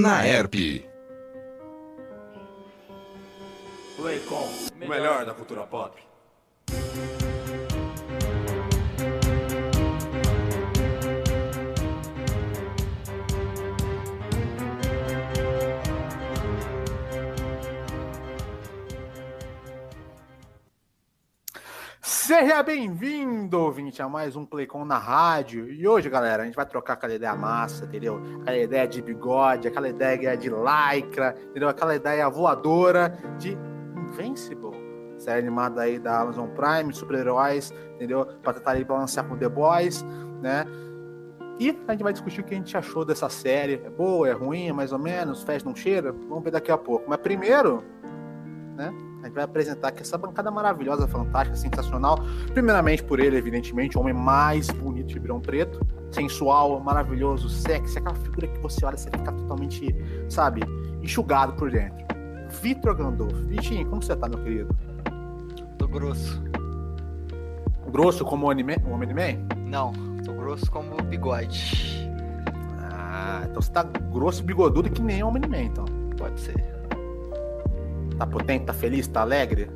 na ERP. Playcom, o melhor da cultura pop. Seja bem-vindo, ouvinte, a mais um Playcom na rádio. E hoje, galera, a gente vai trocar aquela ideia massa, entendeu? Aquela ideia de bigode, aquela ideia de lycra, entendeu? Aquela ideia voadora de Invincible. Série animada aí da Amazon Prime, super-heróis, entendeu? Pra tentar aí balancear com The Boys, né? E a gente vai discutir o que a gente achou dessa série. É boa, é ruim, é mais ou menos, fez, não cheira? Vamos ver daqui a pouco. Mas primeiro, né? Gente vai apresentar aqui essa bancada maravilhosa, fantástica, sensacional. Primeiramente por ele, evidentemente, o homem mais bonito de Ribeirão Preto. Sensual, maravilhoso, sexy, aquela figura que você olha e você fica totalmente, sabe, enxugado por dentro. Vitor Gandolfo. Vitinho, como você tá, meu querido? Tô grosso. Grosso como o anime, o Homem-Man? Não, tô grosso como bigode. Ah, então você tá grosso e bigodudo que nem o Homem-Man, então. Pode ser. Tá potente, tá feliz, tá alegre?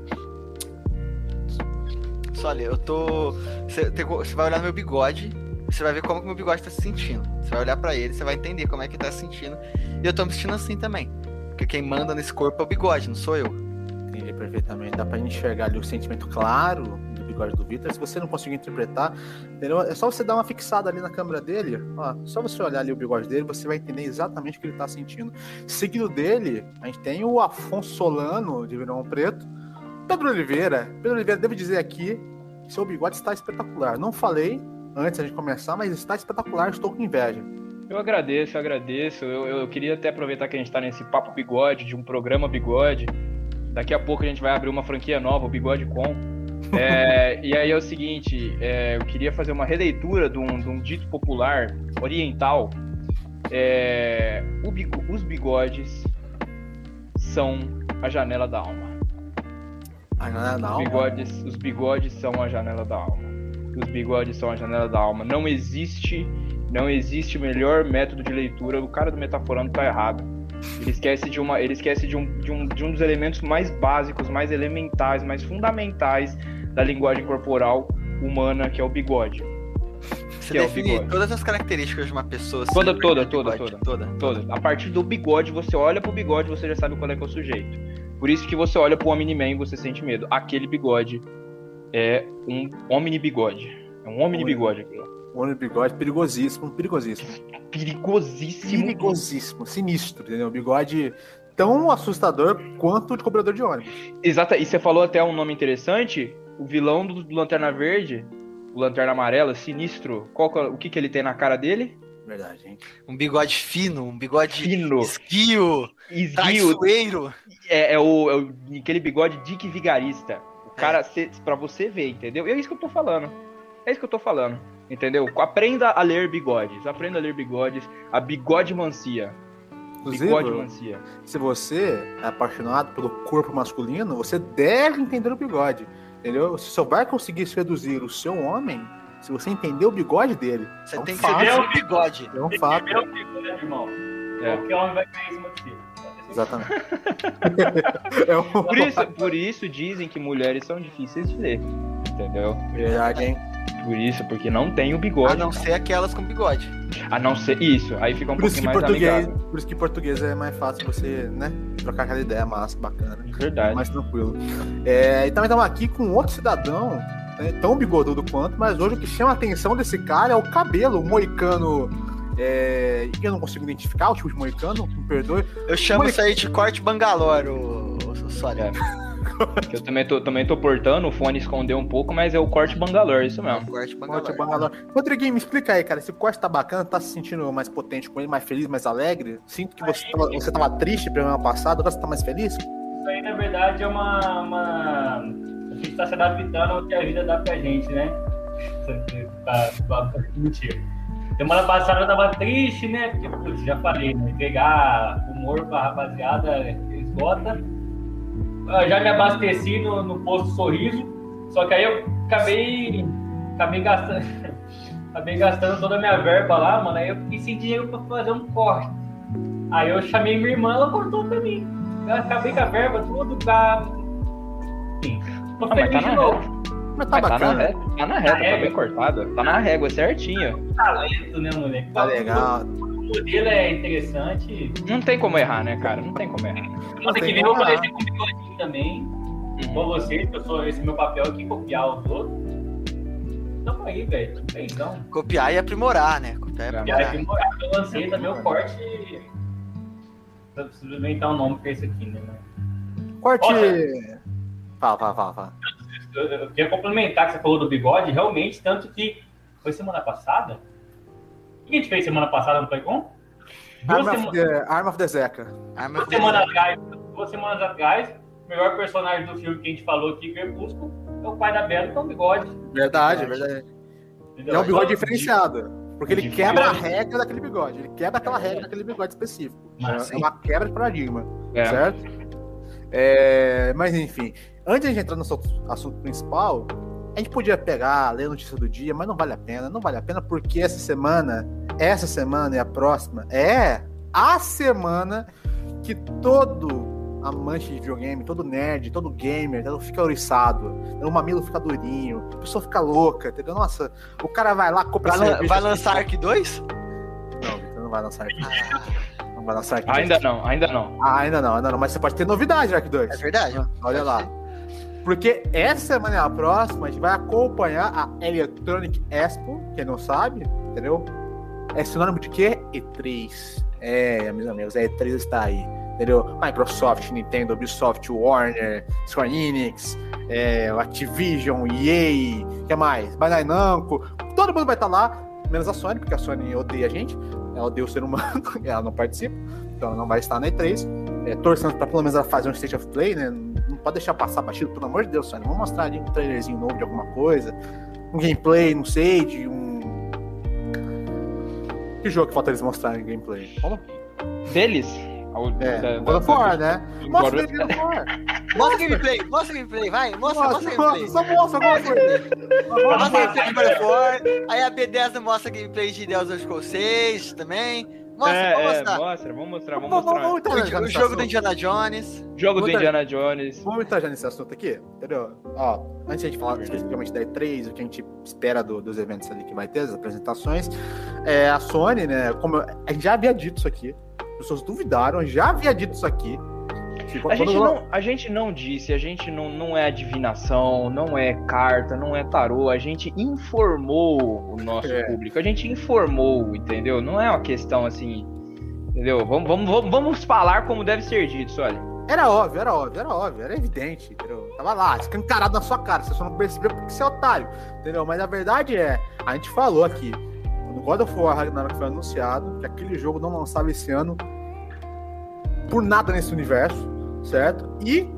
Só olha, eu tô. Você, vai olhar no meu bigode, você vai ver como que meu bigode tá se sentindo. Você vai olhar pra ele, você vai entender como é que tá se sentindo. E eu tô me sentindo assim também. Porque quem manda nesse corpo é o bigode, não sou eu. Entendi perfeitamente. Dá pra enxergar ali o sentimento claro bigode do Vitor. Se você não conseguir interpretar, entendeu? é só você dar uma fixada ali na câmera dele. Ó, só você olhar ali o bigode dele, você vai entender exatamente o que ele tá sentindo. Seguido dele, a gente tem o Afonso Solano, de Verão Preto. Pedro Oliveira. Pedro Oliveira, devo dizer aqui seu bigode está espetacular. Não falei antes de começar, mas está espetacular. Estou com inveja. Eu agradeço, eu agradeço. Eu, eu queria até aproveitar que a gente está nesse papo bigode, de um programa bigode. Daqui a pouco a gente vai abrir uma franquia nova, o Bigode Com. É, e aí é o seguinte, é, eu queria fazer uma releitura de um, de um dito popular oriental. É, bigo, os bigodes são a janela da alma. A janela da os alma? Bigodes, os bigodes são a janela da alma. Os bigodes são a janela da alma. Não existe, não existe melhor método de leitura. O cara do metaforando tá errado. Ele esquece de uma, ele esquece de um, de um, de um dos elementos mais básicos, mais elementais, mais fundamentais da linguagem corporal humana, que é o bigode. Você é define bigode. todas as características de uma pessoa. assim, Toda, toda, toda, toda, toda, Toda. A partir do bigode, você olha pro bigode, você já sabe qual é que é o sujeito. Por isso que você olha pro Omni-Man e você sente medo. Aquele bigode é um Omni-bigode. É um Omni-bigode. aquilo. O homem bigode perigosíssimo, perigosíssimo. Perigosíssimo. Perigosíssimo, sinistro, entendeu? Bigode tão assustador quanto o de cobrador de ônibus. Exata, e você falou até um nome interessante. O vilão do, do Lanterna Verde, o Lanterna Amarela, sinistro. Qual, que é- o que, que ele tem na cara dele? Verdade, hein? Um bigode fino, um bigode Fino. esguio, Esguio. traiçoeiro. É, é o, é o- aquele bigode Dick Vigarista. O cara, cê, pra você ver, entendeu? E é isso que eu tô falando. É isso que eu tô falando. Entendeu? Aprenda a ler bigodes. Aprenda a ler bigodes. A bigode mancia. Inclusive, Bigode mancia. se você é apaixonado pelo corpo masculino, você deve entender o bigode. Entendeu? Se só vai conseguir seduzir o seu homem se você entender o bigode dele. Você é um tem que fato. ver o bigode. É um fato. Meu bigode, irmão. É. Qualquer homem vai cair em cima de ti. Exatamente. é um Por isso, por isso dizem que mulheres são difíceis de ler. Entendeu? Verdade, hein? Por isso, porque não tem o A bigode. não ser aquelas com bigode. A não ser isso. Aí fica um Por pouquinho mais português, amigável. por isso que português é mais fácil você, né? Trocar aquela ideia massa, bacana. Verdade. mais tranquilo. É, e também estamos aqui com outro cidadão, né, tão bigodudo quanto, mas hoje o que chama a atenção desse cara é o cabelo, o moicano. É, que eu não consigo identificar o tipo de moicano, me perdoe. Eu chamo Olha- isso aí de corte bangalore, o, o Sólia. Que eu também tô, também tô portando, o fone escondeu um pouco, mas é o corte Bangalore, isso mesmo. Corte Corte bangalore. Bangalore. Rodriguinho, me explica aí, cara. Esse corte tá bacana, tá se sentindo mais potente com ele, mais feliz, mais alegre? Sinto que você tava, você tava triste no programa passado, agora você tá mais feliz? Isso aí, na verdade, é uma. uma... A gente tá se adaptando ao que a vida dá pra gente, né? Isso aqui tá, tá mentira. Semana passada eu tava triste, né? Porque, putz, já falei, né? Entregar humor pra rapaziada esgota. Eu já me abasteci no, no posto Sorriso, só que aí eu acabei. Acabei gastando. acabei gastando toda a minha verba lá, mano. Aí eu fiquei sem dinheiro pra fazer um corte. Aí eu chamei minha irmã, ela cortou pra mim. Eu acabei com a verba, tudo pra. Enfim. Tô Ah, feliz tá de na novo. Mas tá Mas tá na bacana. régua, tá na régua, tá régua. bem cortada. Tá na régua, certinho. Talento, né, moleque? Tá legal. O modelo é interessante. Não tem como errar, né, cara? Não tem como errar. Semana tem que vem eu aparecer com o bigodinho também. Com Uhum. vocês, que eu sou esse é meu papel aqui, copiar os outros. Tamo aí, velho. Então. Copiar e aprimorar, né? Copiar e É. E aí, aprimorar. eu eu lancei também o corte. Eu preciso inventar um nome pra isso aqui, né? Corte. Fala, fala, fala, fala. Eu, eu queria complementar que você falou do bigode, realmente, tanto que foi semana passada. O que a gente fez semana passada no Playcom? Arm sema- of, the, Arm of the Zeca. Arma duas semanas atrás, duas semanas atrás, o melhor personagem do filme que a gente falou aqui, Crepúsculo, é o pai da Bela, que é um bigode. Verdade, verdade. entendeu? E é um bigode Então, diferenciado. Porque ele quebra a regra daquele bigode. Ele quebra aquela regra daquele bigode específico. Mas, É uma quebra de paradigma. É. Certo? É, mas enfim, antes de a gente entrar no assunto principal, a gente podia pegar, ler a notícia do dia, mas não vale a pena. Não vale a pena porque essa semana, essa semana e a próxima é a semana que todo amante de videogame, todo nerd, todo gamer, todo fica oriçado, o mamilo fica durinho, a pessoa fica louca, entendeu? Nossa, o cara vai lá, compra Vai, cerveja- vai lançar Ark 2? Não, Victor, não vai lançar aqui. Ah, Não vai lançar aqui. Ainda não, ainda não. Ah, ainda não, ainda não. Mas você pode ter novidade, Ark 2. é verdade. Olha lá. Porque essa semana é a próxima, a gente vai acompanhar a Electronic Expo, quem não sabe, entendeu? É sinônimo de quê? E3. É, meus amigos, a E3 está aí, entendeu? Microsoft, Nintendo, Ubisoft, Warner, Square Enix, é, Activision, EA, o que mais? Bandai Namco, todo mundo vai estar lá, menos a Sony, porque a Sony odeia a gente, ela odeia o ser humano, ela não participa, então ela não vai estar na E3 é, torcendo pra pelo menos ela fazer um state of play, né? Pode deixar passar batido, pelo amor de Deus, Sony. Vamos mostrar ali um trailerzinho novo de alguma coisa, um gameplay, não sei, de um. Que jogo que falta eles mostrarem gameplay? Vamos? Deles? É, da- God of da- War, né? Mostra God o God of War. Mostra gameplay, mostra gameplay, vai, mostra, mostra gameplay. só mostra alguma coisa. Mostra gameplay de God of War, aí a B10 mostra gameplay de Deus Ex Scrolls 6 também. Mostra, é, vamos é, mostrar. mostra, vamos mostrar, vamos Vamos, mostrar. vamos entrar O, já o jogo do. Indiana Jones. Jogo do Indiana Jones. Vamos entrar já nesse assunto aqui, entendeu? Ó, antes de a gente falar especificamente da E3, o que a gente espera do- dos eventos ali que vai ter, as apresentações, é, a Sony, né, como eu- a gente já havia dito isso aqui, as pessoas duvidaram, já havia dito isso aqui. A gente, não, a gente não disse, a gente não, não é adivinação, não é carta, não é tarô, a gente informou o nosso É. público, a gente informou, entendeu? Não é uma questão assim, entendeu? Vamos, vamos, vamos, vamos falar como deve ser dito, olha. Era óbvio, era óbvio, era óbvio, era evidente, entendeu? Tava lá, escancarado na sua cara, você só não percebeu porque você é otário, entendeu? Mas a verdade é, a gente falou aqui, quando God of War Ragnarok foi anunciado, que aquele jogo não lançava esse ano por nada nesse universo, certo? E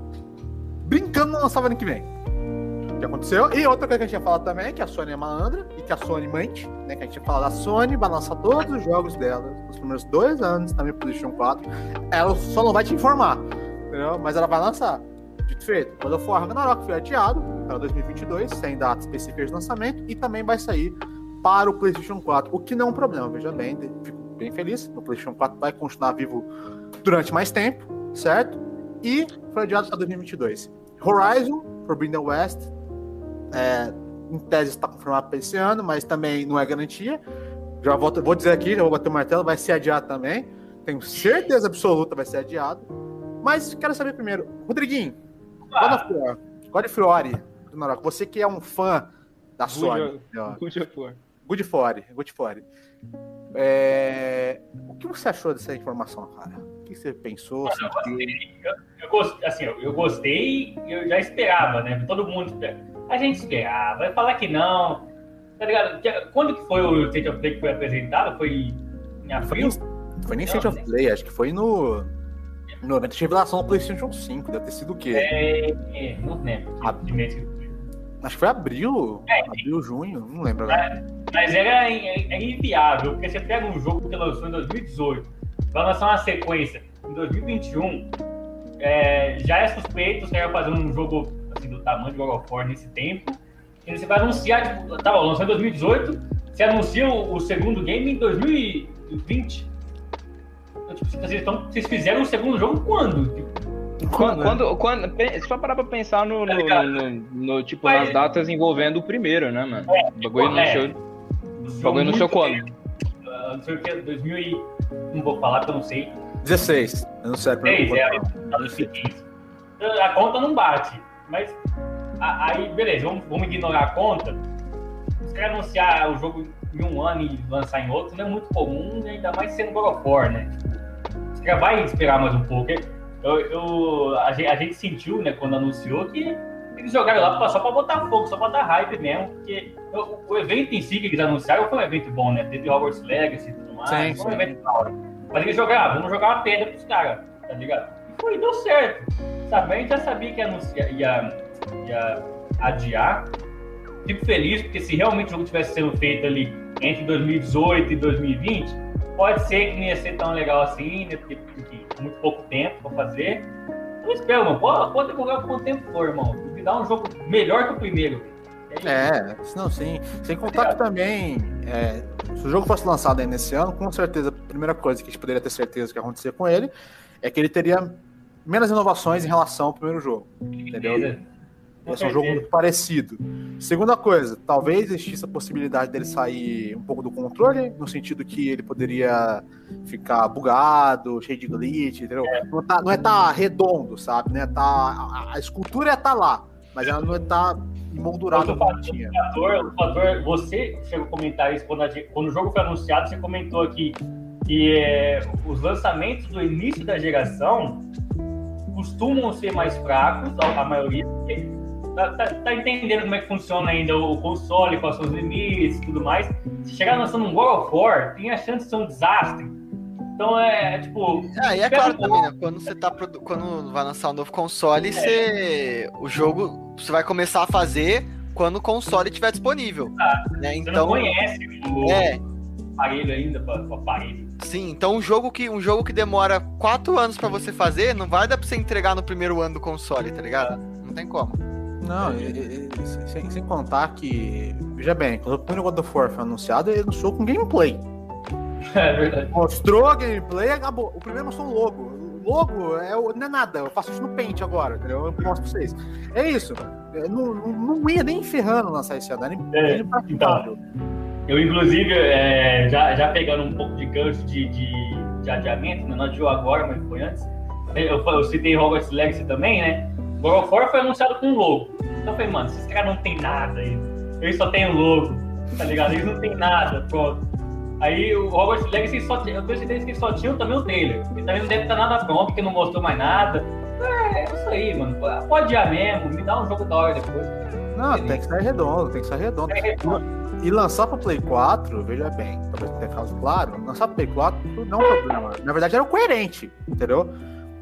brincando não lançava ano que vem. O que aconteceu? E outra coisa que a gente ia falar também é que a Sony é malandra e que a Sony mente, né? Que a gente ia falar da Sony, vai lançar todos os jogos dela nos primeiros dois anos, também PlayStation 4. Ela só não vai te informar, entendeu? Mas ela vai lançar. Dito feito, God of War Ragnarok foi adiado para 2022, sem data específica de lançamento, e também vai sair para o PlayStation 4, o que não é um problema, veja bem, fico bem feliz. O PlayStation 4 vai continuar vivo durante mais tempo, certo? E foi adiado para 2022. Horizon, Forbidden West, é, em tese está confirmado para esse ano, mas também não é garantia. Já volto, vou dizer aqui, já vou bater o martelo, vai ser adiado também. Tenho certeza absoluta vai ser adiado. Mas quero saber primeiro, Rodriguinho, God of War, God of War, Ragnarok, você que é um fã da Sony, ó, Good of War. Good for, Good for. É... O que você achou dessa informação, cara? O que você pensou? Olha, eu sentiu? Eu, gost- assim, eu, eu gostei eu já esperava, né? Todo mundo. A gente esperava. Vai falar que não. Tá ligado? Quando que foi o State of Play que foi apresentado? Foi em Foi abril? nem, foi nem State of Play, acho que foi no. No evento de revelação do PlayStation 5. Deve ter sido o quê? É, é, não lembro. Ah. que foi. Acho que foi abril. Abril, junho, não lembro agora. Mas era é, é inviável, porque você pega um jogo que lançou em 2018, vai lançar uma sequência em 2021, é, já é suspeito você vai fazer um jogo assim, do tamanho de God of War nesse tempo, e você vai anunciar, tipo, tá bom, lançou em 2018, você anuncia o, o segundo game em 2020. tipo, vocês, estão, vocês fizeram o segundo jogo quando? Tipo, quando, quando, quando, só parar pra pensar no, no, no, no, no tipo, nas datas envolvendo o primeiro, né, mano? É, o bagulho no é. show. O bagulho no seu quando? Não sei o que, 2000 e... Não vou falar porque eu não sei. 16. Eu não sei. a Três, pergunta. é, no seguinte. A conta não bate. Mas aí, beleza, vamos, vamos ignorar a conta. Os caras anunciar o jogo em um ano e lançar em outro não é muito comum, né? ainda mais sendo God of né? Os caras vai esperar mais um pouco. Eu, eu- a, gente, a gente sentiu, né, quando anunciou, que eles jogaram lá só pra botar fogo, só pra dar hype mesmo, porque o, o evento em si que eles anunciaram foi um evento bom, né? Teve Hogwarts Legacy e tudo mais, Sim, foi um sim. evento da hora. Mas eles jogaram, ah, vamos jogar uma pedra pros caras, tá ligado? E foi, deu certo. Sabe, a gente já sabia que ia, anunciar, ia, ia adiar. Fico feliz, porque se realmente o jogo tivesse sendo feito ali entre 2018 e 2020, pode ser que não ia ser tão legal assim, né? Porque, enfim, muito pouco tempo pra fazer. Eu espero, mano. Pode, pode demorar quanto tempo for, irmão. Dá um jogo melhor que o primeiro. É, não, sim. Sem contar que também, é, se o jogo fosse lançado aí nesse ano, com certeza, a primeira coisa que a gente poderia ter certeza que ia acontecer com ele é que ele teria menos inovações em relação ao primeiro jogo. Entendeu? É um jogo muito parecido. Segunda coisa, talvez existisse a possibilidade dele sair um pouco do controle, no sentido que ele poderia ficar bugado, cheio de glitch, entendeu? Não, tá, não é tá redondo, sabe? Né? Tá, a, a escultura é tá lá, mas ela não é tá emoldurada Outro como fator, tinha. fator, você chegou a comentar isso quando, a quando o jogo foi anunciado, você comentou aqui que é, os lançamentos do início da geração costumam ser mais fracos, a, maioria, tá, tá- tá entendendo como é que funciona ainda o console, quais são os limites e tudo mais. Se chegar lançando um God of War, tem a chance de ser um desastre. Então é tipo. Ah, e é claro também, né? Quando você tá produ- quando vai lançar um novo console, você o jogo você vai começar a fazer quando o console estiver disponível, né? Você não Então, conhece o é, aparelho ainda, pra- o aparelho. sim, então um jogo que um jogo que demora quatro anos pra você fazer, não vai dar pra você entregar no primeiro ano do console, tá ligado? Não tem como. Não, e- e- e- sem, sem contar que, veja bem, quando o primeiro God of War foi anunciado, ele anunciou com gameplay. É verdade. Mostrou a gameplay, acabou. O primeiro mostrou o logo. O logo é, não é nada, eu faço isso no Paint agora, entendeu? Eu mostro pra vocês. É isso. É, Não, não, não ia nem ferrando lançar esse ano, É, impraticável. Eu, inclusive, é, já, já pegando um pouco de gancho de, de, de adiamento, né? não adiou agora, mas foi antes. Eu, eu citei Hogwarts Legacy também, né? God of War foi anunciado com logo. Então eu falei, mano, esses caras não tem nada aí. Eles só tem o logo, tá ligado? Eles não tem nada, pronto. Aí o Hogwarts Legacy só tinha, eu tenho certeza que só tinham também o trailer. E também não deve estar nada pronto, porque não mostrou mais nada. É, é isso aí, mano. Pode adiar mesmo, me dá um jogo da hora depois. Não, tem que sair redondo, tem que sair redondo. É, E lançar pro Play 4, veja bem, talvez tenha caso claro, lançar pro Play 4 não é um problema. Na verdade, era o coerente, entendeu?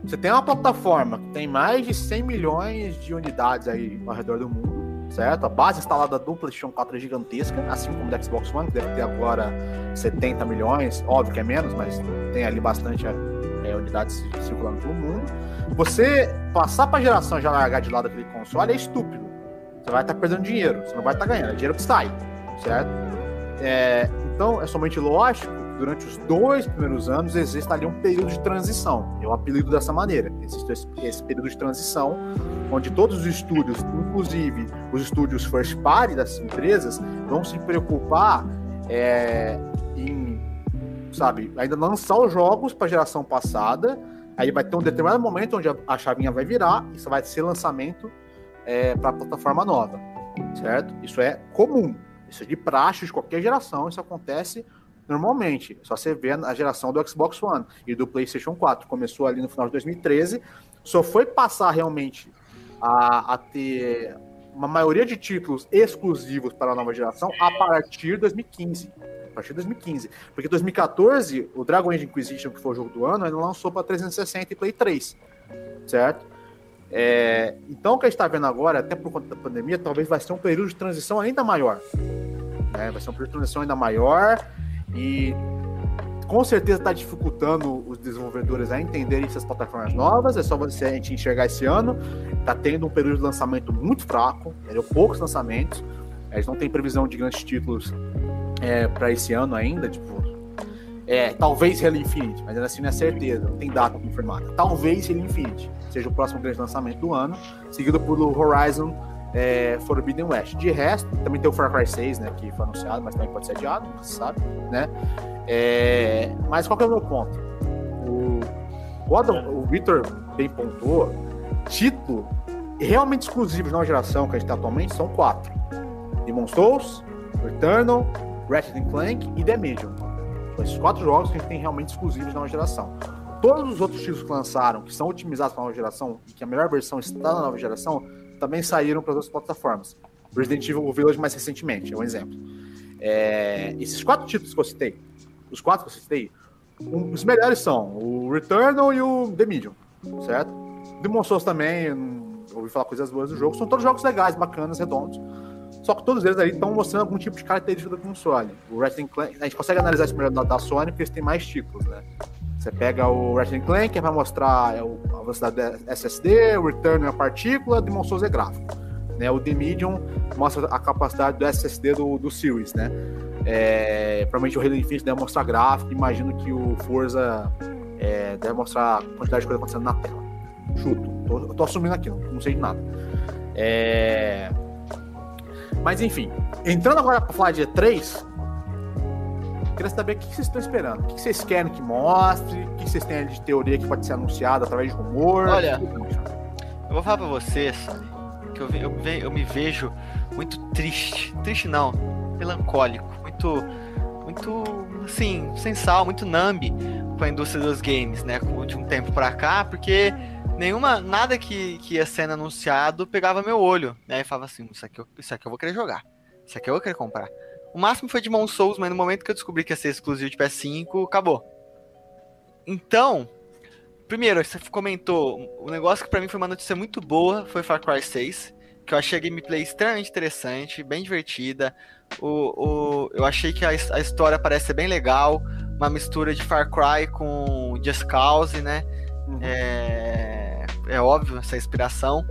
Você tem uma plataforma que tem mais de 100 milhões de unidades aí ao redor do mundo, certo? A base instalada do PlayStation 4 é gigantesca, assim como do Xbox One, que deve ter agora 70 milhões, óbvio que é menos, mas tem ali bastante é, unidades circulando pelo mundo. Você passar pra geração e já largar de lado aquele console é estúpido. Você vai estar perdendo dinheiro, você não vai estar ganhando, é dinheiro que sai, certo? É, então, é somente lógico durante os dois primeiros anos existe ali um período de transição. Eu apelido dessa maneira. Existe esse, esse período de transição, onde todos os estúdios, inclusive os estúdios first party das empresas, vão se preocupar é, em, sabe, ainda lançar os jogos para a geração passada. Aí vai ter um determinado momento onde a, a chavinha vai virar, isso vai ser lançamento é, para a plataforma nova, certo? Isso é comum. Isso é de praxe de qualquer geração, isso acontece normalmente. Só você vê a geração do Xbox One e do PlayStation 4. Começou ali no final de 2013, só foi passar realmente a, a ter uma maioria de títulos exclusivos para a nova geração a partir de 2015. A partir de 2015. Porque 2014, o Dragon Age Inquisition, que foi o jogo do ano, ainda lançou para 360 e Play 3. Certo? É, então, o que a gente está vendo agora, até por conta da pandemia, talvez vai ser um período de transição ainda maior. Né? Vai ser um período de transição ainda maior e com certeza está dificultando os desenvolvedores a entenderem essas plataformas novas. É só você a gente enxergar esse ano. Está tendo um período de lançamento muito fraco, entendeu? poucos lançamentos. Eles não têm previsão de grandes títulos é, para esse ano ainda. Tipo, É, talvez Halo Infinite, mas ainda assim não é certeza, não tem data confirmada. Talvez Halo Infinite seja o próximo grande lançamento do ano, seguido por Horizon é, Forbidden West. De resto, também tem o Far Cry 6, né, que foi anunciado, mas também pode ser adiado, sabe, né? É, mas qual que é o meu ponto? O, o, Adam, o Victor bem pontuou, título realmente exclusivos na geração que a gente tem atualmente são quatro. Demon Souls, Returnal, Ratchet Clank e The Medium. São esses quatro jogos que a gente tem realmente exclusivos na nova geração. Todos os outros títulos que lançaram, que são otimizados para a nova geração e que a melhor versão está na nova geração, também saíram para as outras plataformas. Resident Evil Village mais recentemente, é um exemplo. É, esses quatro títulos que eu citei, os quatro que eu citei, um, os melhores são o Returnal e o The Medium, certo? Demon Souls também, ouvi falar coisas boas do jogo, são todos jogos legais, bacanas, redondos. Só que todos eles aí estão mostrando algum tipo de característica do console. O Ratchet Clank, a gente consegue analisar isso melhor da, da Sony porque eles têm mais títulos, né? Você pega o Ratchet Clank, que vai mostrar é a velocidade SSD, o Return é a partícula, Demon Souls é gráfico. Né? O The Medium mostra a capacidade do SSD do, do Series, né? É, provavelmente o Halo Infinite deve mostrar gráfico, imagino que o Forza é, deve mostrar a quantidade de coisa acontecendo na tela. Chuto, tô, eu tô assumindo aqui, não sei de nada. É... Mas enfim, entrando agora para falar de E3, queria saber o que vocês estão esperando. O que vocês querem que mostre? O que vocês têm de teoria que pode ser anunciado através de rumor? Olha, eu vou falar pra vocês que eu, eu, eu me vejo muito triste. Triste não, melancólico. Muito, muito, assim, sem sal, muito nambi com a indústria dos games, né? De um tempo pra cá, porque nenhuma, nada que, que ia sendo anunciado pegava meu olho. Né? E falava assim, isso aqui, eu, isso aqui eu vou querer jogar. Isso aqui eu vou querer comprar. O máximo foi de Mon Souls, mas no momento que eu descobri que ia ser exclusivo de PS5, acabou. Então, primeiro, você comentou, o negócio que para mim foi uma notícia muito boa foi Far Cry 6, que eu achei a gameplay extremamente interessante, bem divertida. O, o, eu achei que a, a história parece ser bem legal, uma mistura de Far Cry com Just Cause, né? Uhum. É, é óbvio essa inspiração.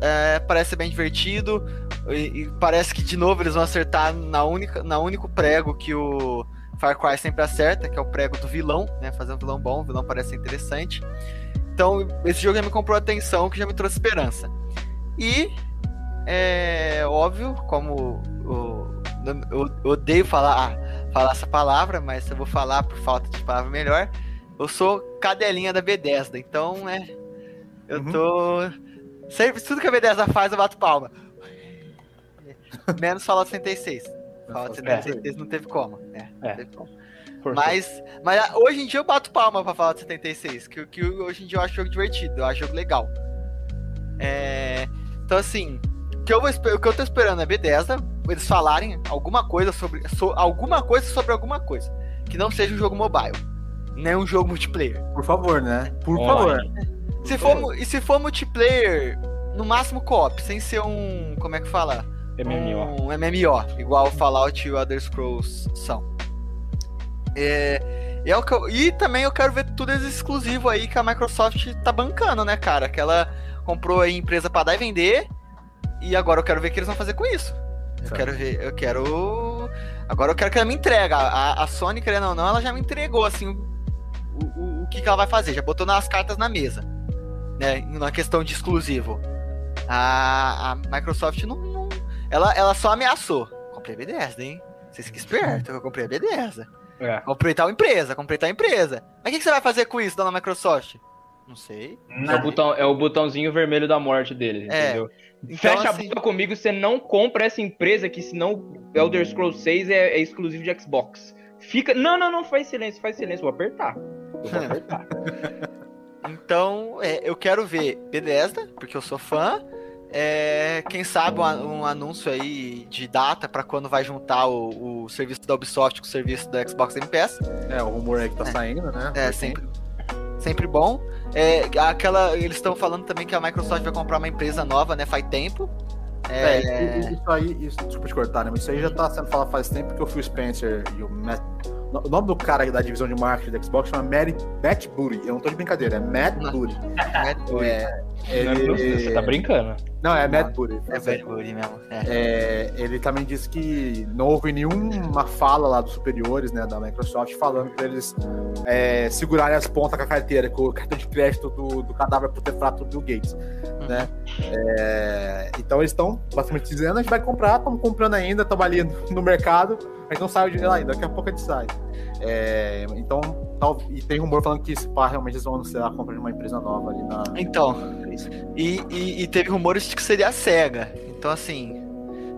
É, parece bem divertido. E, e, parece que de novo eles vão acertar na única, na único prego que o Far Cry sempre acerta, que é o prego do vilão, né? Fazer um vilão bom, o vilão parece interessante. Então, esse jogo já me comprou atenção, que já me trouxe esperança. E é óbvio, como o, eu, eu odeio falar, falar essa palavra, mas eu vou falar por falta de palavra melhor. Eu sou cadelinha da Bethesda, então, né? Eu uhum. tô. Sempre, tudo que a Bethesda faz, eu bato palma. Menos Fallout 76. Fallout 76 é. não teve como. É, é. Teve como. Mas, mas hoje em dia eu bato palma pra Fallout 76, que, que hoje em dia eu acho jogo divertido, eu acho jogo legal. É, então assim, o que, eu vou, o que eu tô esperando é Bethesda, eles falarem alguma coisa sobre, so, alguma coisa sobre alguma coisa. Que não seja um jogo mobile nem um jogo multiplayer. Por favor, né? Por favor. Se for, e se for multiplayer, no máximo co-op, sem ser um. Como é que fala? MMO. Um MMO, igual Fallout e o Other Scrolls são. É, é o que eu, e também eu quero ver tudo exclusivo aí que a Microsoft tá bancando, né, cara? Que ela comprou a empresa para dar e vender. E agora eu quero ver o que eles vão fazer com isso. Eu quero ver, eu quero. Agora eu quero que ela me entregue. A, a Sony, querendo ou não, ela já me entregou assim o, o, o que, que ela vai fazer, já botou nas cartas na mesa, né? Na questão de exclusivo. A, a Microsoft não, ela, ela só ameaçou. Comprei a Bethesda, hein? Vocês que esperto, eu comprei a Bethesda. É. Comprei tal empresa, comprei tal empresa. Mas o que, que você vai fazer com isso, dona Microsoft? Não sei. É o, botão, é o botãozinho vermelho da morte deles, é. entendeu? Então, Fecha assim... a boca comigo, você não compra essa empresa que senão Elder Scrolls 6 é, é exclusivo de Xbox. Fica. Não, não, não, faz silêncio, faz silêncio, vou apertar. Eu vou apertar. então, é, eu quero ver Bethesda, porque eu sou fã. É, quem sabe um, um, anúncio aí de data para quando vai juntar o, o, serviço da Ubisoft com o serviço da Xbox Game Pass. É, o rumor aí que tá é. saindo, né? É, sempre, sempre bom. É, aquela, eles estão falando também que a Microsoft vai comprar uma empresa nova, né? Faz tempo. É, é isso aí, isso, desculpa te cortar, né? Mas isso aí já tá sendo falado faz tempo que o Phil Spencer e o Matt, O nome do cara da divisão de marketing da Xbox chama Matt, Matt Booty. Eu não tô de brincadeira, é Matt Não. Booty. É, É, Não, sei, Você tá brincando? Não, é Matt Booty. é Bad Bunny mesmo. É. É, ele também disse que não houve nenhuma fala lá dos superiores, né, da Microsoft, falando para eles é, segurarem as pontas com a carteira, com o cartão de crédito do, do cadáver por ter frato do Bill Gates, né? É, então eles estão basicamente dizendo, a gente vai comprar, estamos comprando ainda, estamos ali no mercado, gente não saiu de lá ainda, daqui a pouco a gente sai. É, então, tal, e tem rumor falando que esse pá realmente eles vão anunciar a compra de uma empresa nova ali na... Então, E, e- e teve rumores de que seria a SEGA. Então, assim,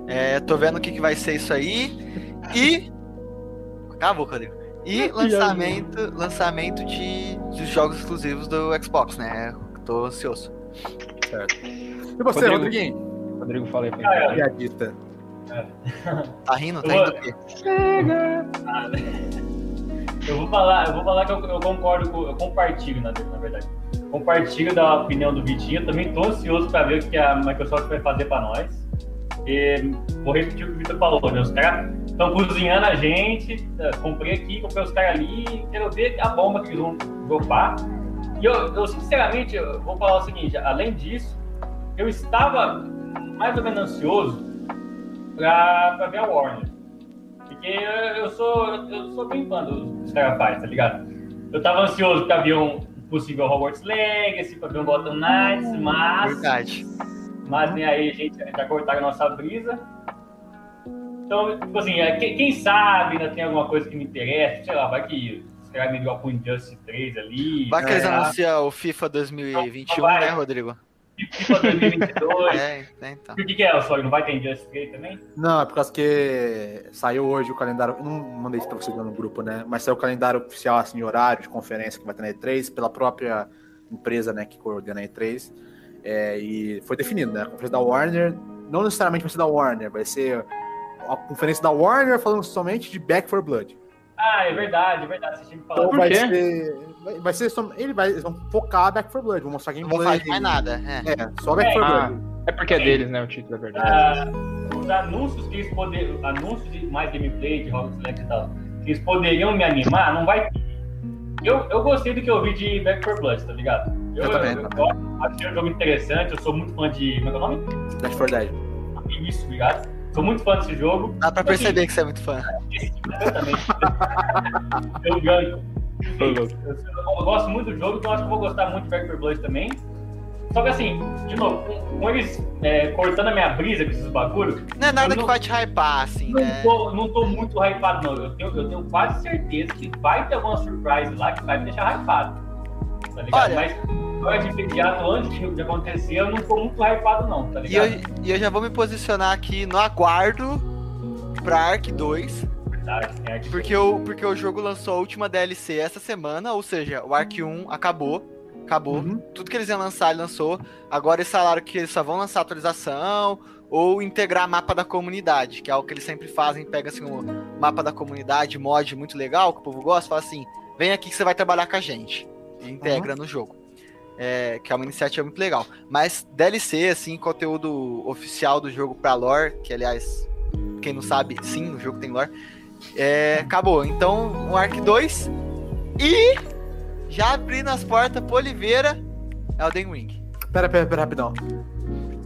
é, tô vendo o que, que vai ser isso aí. E. Acabou, Rodrigo. E lançamento, lançamento de, de jogos exclusivos do Xbox, né? Tô ansioso. E você, Rodrigo. Rodriguinho? Rodrigo, falei pra Ah, ele. Tá rindo? Tá rindo o quê? Eu vou falar, eu vou falar que eu, eu concordo com, eu compartilho, na, na verdade. Compartilho da opinião do Vitinho. Também tô ansioso para ver o que a Microsoft vai fazer para nós. E vou repetir o que o Vitor falou, né? Os caras estão cozinhando a gente. eh, Comprei aqui, comprei os caras ali. Quero ver a bomba que eles vão dropar. E eu, eu, sinceramente, eu vou falar o seguinte: além disso, eu estava mais ou menos ansioso para ver a Warner. Porque eu, eu sou eu sou bem fã dos Starfights, tá ligado? Eu tava ansioso pra ver um possível Hogwarts Legacy, pra ver um Gotham Knights, mas, Verdade. mas nem aí, gente, já cortaram a nossa brisa. Então, tipo assim, é, quem, quem sabe ainda tem alguma coisa que me interessa, sei lá, vai que os caras me dropam um Injustice 3 ali. Vai que eles É. anunciam o FIFA 2021, Vai. né, Rodrigo? FIFA 2022. É, é, então. E o que, que é, o Sório? Não vai ter Injustice 3 também? Não, é por causa que saiu hoje o calendário. eu Não mandei isso pra você no grupo, né? Mas saiu o calendário oficial, assim, de horário de conferência que vai ter na E3, pela própria empresa, né, que coordena a E3. É, e foi definido, né? A conferência da Warner, não necessariamente vai ser da Warner, vai ser a conferência da Warner falando somente de Back for Blood. Ah, é verdade, é verdade. Você tinha me falado. Então Por vai quê? ser. Vai, vai ser som- ele vai, eles vão focar Back for Blood, vão mostrar Não gameplay. vou fazer mais nada. É. É, só Back for Ah, Blood. é porque é deles, né? O título, é verdade. Ah, os anúncios que eles poderiam. Anúncios de mais gameplay de Hogwarts Legacy e tal. Que eles poderiam me animar, não vai ter. Eu, eu gostei do que eu vi de Back 4 Blood, tá ligado? Eu, Eu também, eu, também. achei um jogo interessante, eu sou muito fã de. Como é que é o nome? Back for Dead. Isso, ligado? Sou muito fã desse jogo. Dá pra perceber que você é muito fã. Esse tipo eu também. eu ganho. Eu, gosto muito do jogo, então acho que vou gostar muito de Back 4 Blood também. Só que assim, de novo, com, eles é, cortando a minha brisa com esses bagulho, Não é nada Eu que não- vai te hypar, assim, Não né? tô, não tô muito hypado, não. Eu tenho, eu tenho quase certeza que vai ter alguma surprise lá que vai me deixar hypado. Tá ligado? Olha- Mas agora de imediato, antes de, acontecer, eu não tô muito hypado, não, tá E eu, ligado? e eu já vou me posicionar aqui no aguardo pra Ark 2, Verdade, tem arte porque o, porque o jogo lançou a última DLC essa semana, ou seja, o Ark 1 acabou. Acabou. Uhum. Tudo que eles iam lançar, ele lançou. Agora eles falaram que eles só vão lançar atualização ou integrar mapa da comunidade, que é algo que eles sempre fazem, pega assim o mapa da comunidade, mod muito legal, que o povo gosta, fala assim, vem aqui que você vai trabalhar com a gente. E integra no jogo. É, que é uma iniciativa muito legal. Mas DLC, assim, conteúdo oficial do jogo pra lore, que aliás, quem não sabe, sim, o jogo tem lore. É, acabou. Então, o Ark 2 e já abrindo as portas pro Oliveira, Elden Ring. Pera, pera, pera, rapidão.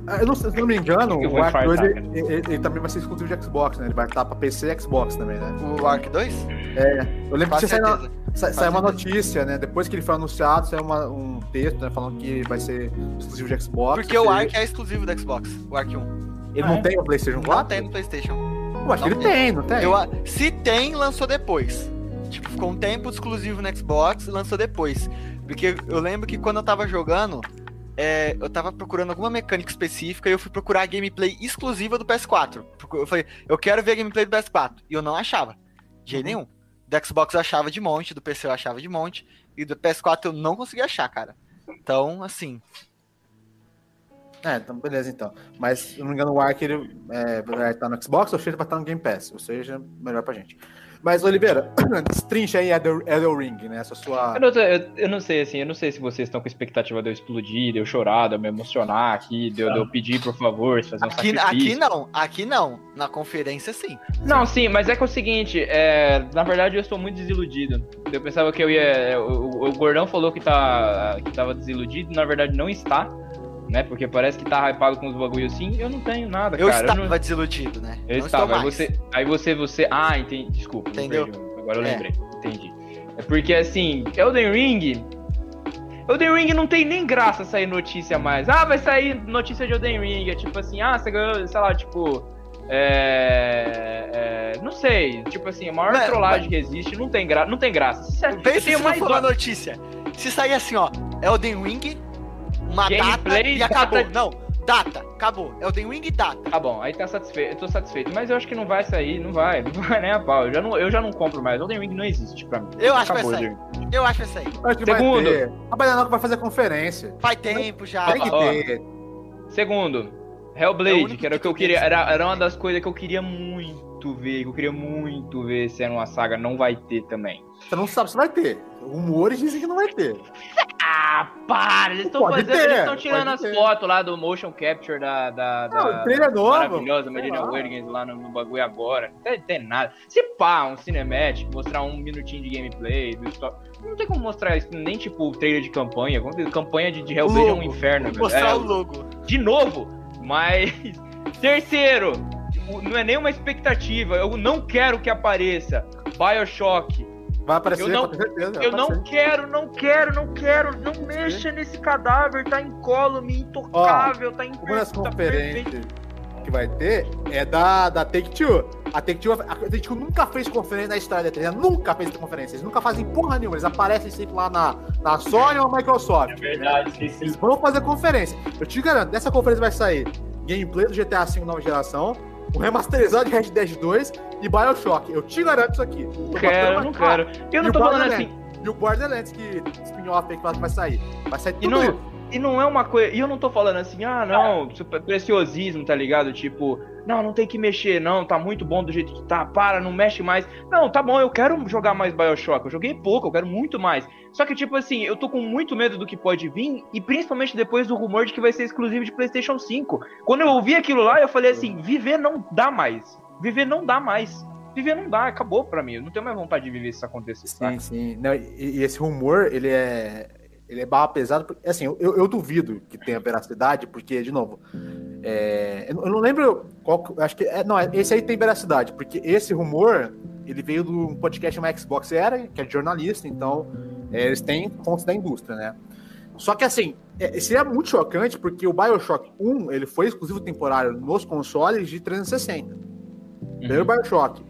Ah, Eu não, se eu não me engano, o Ark 2 infartar, ele, ele- ele também vai ser exclusivo de Xbox, né? Ele vai estar pra PC e Xbox também, né? O Ark 2? Eu lembro Quase que saiu, uma certeza. notícia, né? Depois que ele foi anunciado, saiu uma- um texto, né? Falando que vai ser exclusivo de Xbox. Porque o Ark é exclusivo do Xbox, o Ark 1. Ele Ah, não é? tem o PlayStation 4? Não tem no PlayStation. Eu acho que ele tem, não tem? Eu, se tem, lançou depois. Tipo, ficou um tempo exclusivo no Xbox lançou depois. Porque eu lembro que quando eu tava jogando, é, eu tava procurando alguma mecânica específica e eu fui procurar a gameplay exclusiva do PS4. Procu- Eu falei, eu quero ver a gameplay do PS4. E eu não achava. De jeito nenhum. Do Xbox eu achava de monte, do PC eu achava de monte. E do PS4 eu não conseguia achar, cara. Então, assim. É, então beleza então. Mas, se não me engano, o Ark ele é, vai estar no Xbox ou seja, vai estar no Game Pass. Ou seja, melhor pra gente. Mas, Oliveira, destrincha aí Elden Elden Ring, né? Essa sua. Eu não, sei- eu, eu não sei, assim, eu não sei se vocês estão com expectativa de eu explodir, de eu chorar, de eu me emocionar aqui, de eu, de eu pedir, por favor, fazer um Aqui, sacrifício. aqui não, aqui não. Na conferência sim. Não, sim, mas é que é o seguinte, é, na verdade eu estou muito desiludido. Eu pensava que eu ia. O, o- o Gordão falou que, tá, que tava desiludido, na verdade não está, né? Porque parece que tá hypado com os bagulhos assim. Eu não tenho nada, Eu cara. estava não, desiludido, né? eu não estava. Aí você, aí você, você. Ah, entendi. Desculpa, Entendeu? perdi. Agora eu É. lembrei. Entendi. É porque assim, Elden Ring. Elden Ring não tem nem graça sair notícia mais. Ah, vai sair notícia de Elden Ring. É tipo assim, ah, você ganhou, sei lá, tipo. É, é, não sei, tipo assim, a maior Mas- trollagem que existe não tem, gra não tem graça. Eu Pensa se não for uma notícia. Se sair assim, ó, Elden Ring, uma data Gameplay, e acabou. data- Não, data, acabou. Elden Ring e data. Tá bom, aí tá satisfeito, eu tô satisfeito. Mas eu acho que não vai sair, não vai, não vai nem a pau. Eu já não, eu já não compro mais. Elden Ring não existe pra mim. Eu acho que vai Acabou, sair. Ring. Eu acho que vai sair. Acho que Segundo. vai ter. A Baiana vai fazer conferência. Faz tempo já. Tem que ó. ter. Segundo, É Hellblade, único que era o que que eu eu queria, queria era, era uma das coisas que eu queria muito ver, que eu queria muito ver se era uma saga, não vai ter também. Você não sabe se vai ter. Rumores dizem que não vai ter. Ah, para! Eles estão fazendo, ter, eles estão tirando as ter. fotos lá do motion capture da, da, Não, da trailer é novo. maravilhosa Medina lá. Williams lá no, no bagulho agora. Não tem, tem nada. Se pá, um cinematic, mostrar um minutinho de gameplay, do não tem como mostrar isso, nem tipo trailer de campanha. Campanha de, de Hellblade é um inferno, velho. Mostrar É, o logo. de novo. Mas terceiro, não é nenhuma expectativa. Eu não quero que apareça BioShock. Vai aparecer, Eu não- com certeza. Eu não quero, não quero, não quero. Não mexa nesse cadáver, tá incólume, intocável, tá em Uma das tá conferências que vai ter é da, da Take-Two. A Take-Two a Take-Two nunca fez conferência na história da Nintendo, nunca fez conferência. Eles nunca fazem porra nenhuma. Eles aparecem sempre lá na, na Sony ou na É Microsoft. verdade, esqueci. Eles vão fazer conferência. Eu te garanto, dessa conferência vai sair gameplay do GTA V nova geração, o remasterizado de Red Dead 2 e Bioshock. Eu te garanto isso aqui. Botando quero, não cara. quero. Eu E não tô falando assim. E o Borderlands, que spin-off que vai sair. Vai sair E tudo não, isso. E não é uma coisa. E eu não tô falando assim, ah, não, super preciosismo, tá ligado? Tipo, não, não tem que mexer, não, tá muito bom do jeito que tá, para, não mexe mais. Não, tá bom, eu quero jogar mais Bioshock. Eu joguei pouco, eu quero muito mais. Só que, tipo assim, eu tô com muito medo do que pode vir, e principalmente depois do rumor de que vai ser exclusivo de PlayStation 5. Quando eu ouvi aquilo lá, eu falei assim: viver não dá mais. Viver não dá mais. Viver não dá, acabou pra mim. Eu não tenho mais vontade de viver se isso acontecer. Sim, saca? sim. Não, e, e esse rumor, ele é. Ele é barra pesado. porque, Assim, eu, eu duvido que tenha veracidade, porque, de novo, é, eu, não- lembro qual. Acho que. É, não, esse aí tem veracidade, porque esse rumor, ele veio de um podcast uma Xbox Era, que é de jornalista, então é, eles têm fontes da indústria, né? Só que assim, é, seria muito chocante, porque o Bioshock 1 ele foi exclusivo temporário nos consoles de 360. Primeiro Uhum. Bioshock.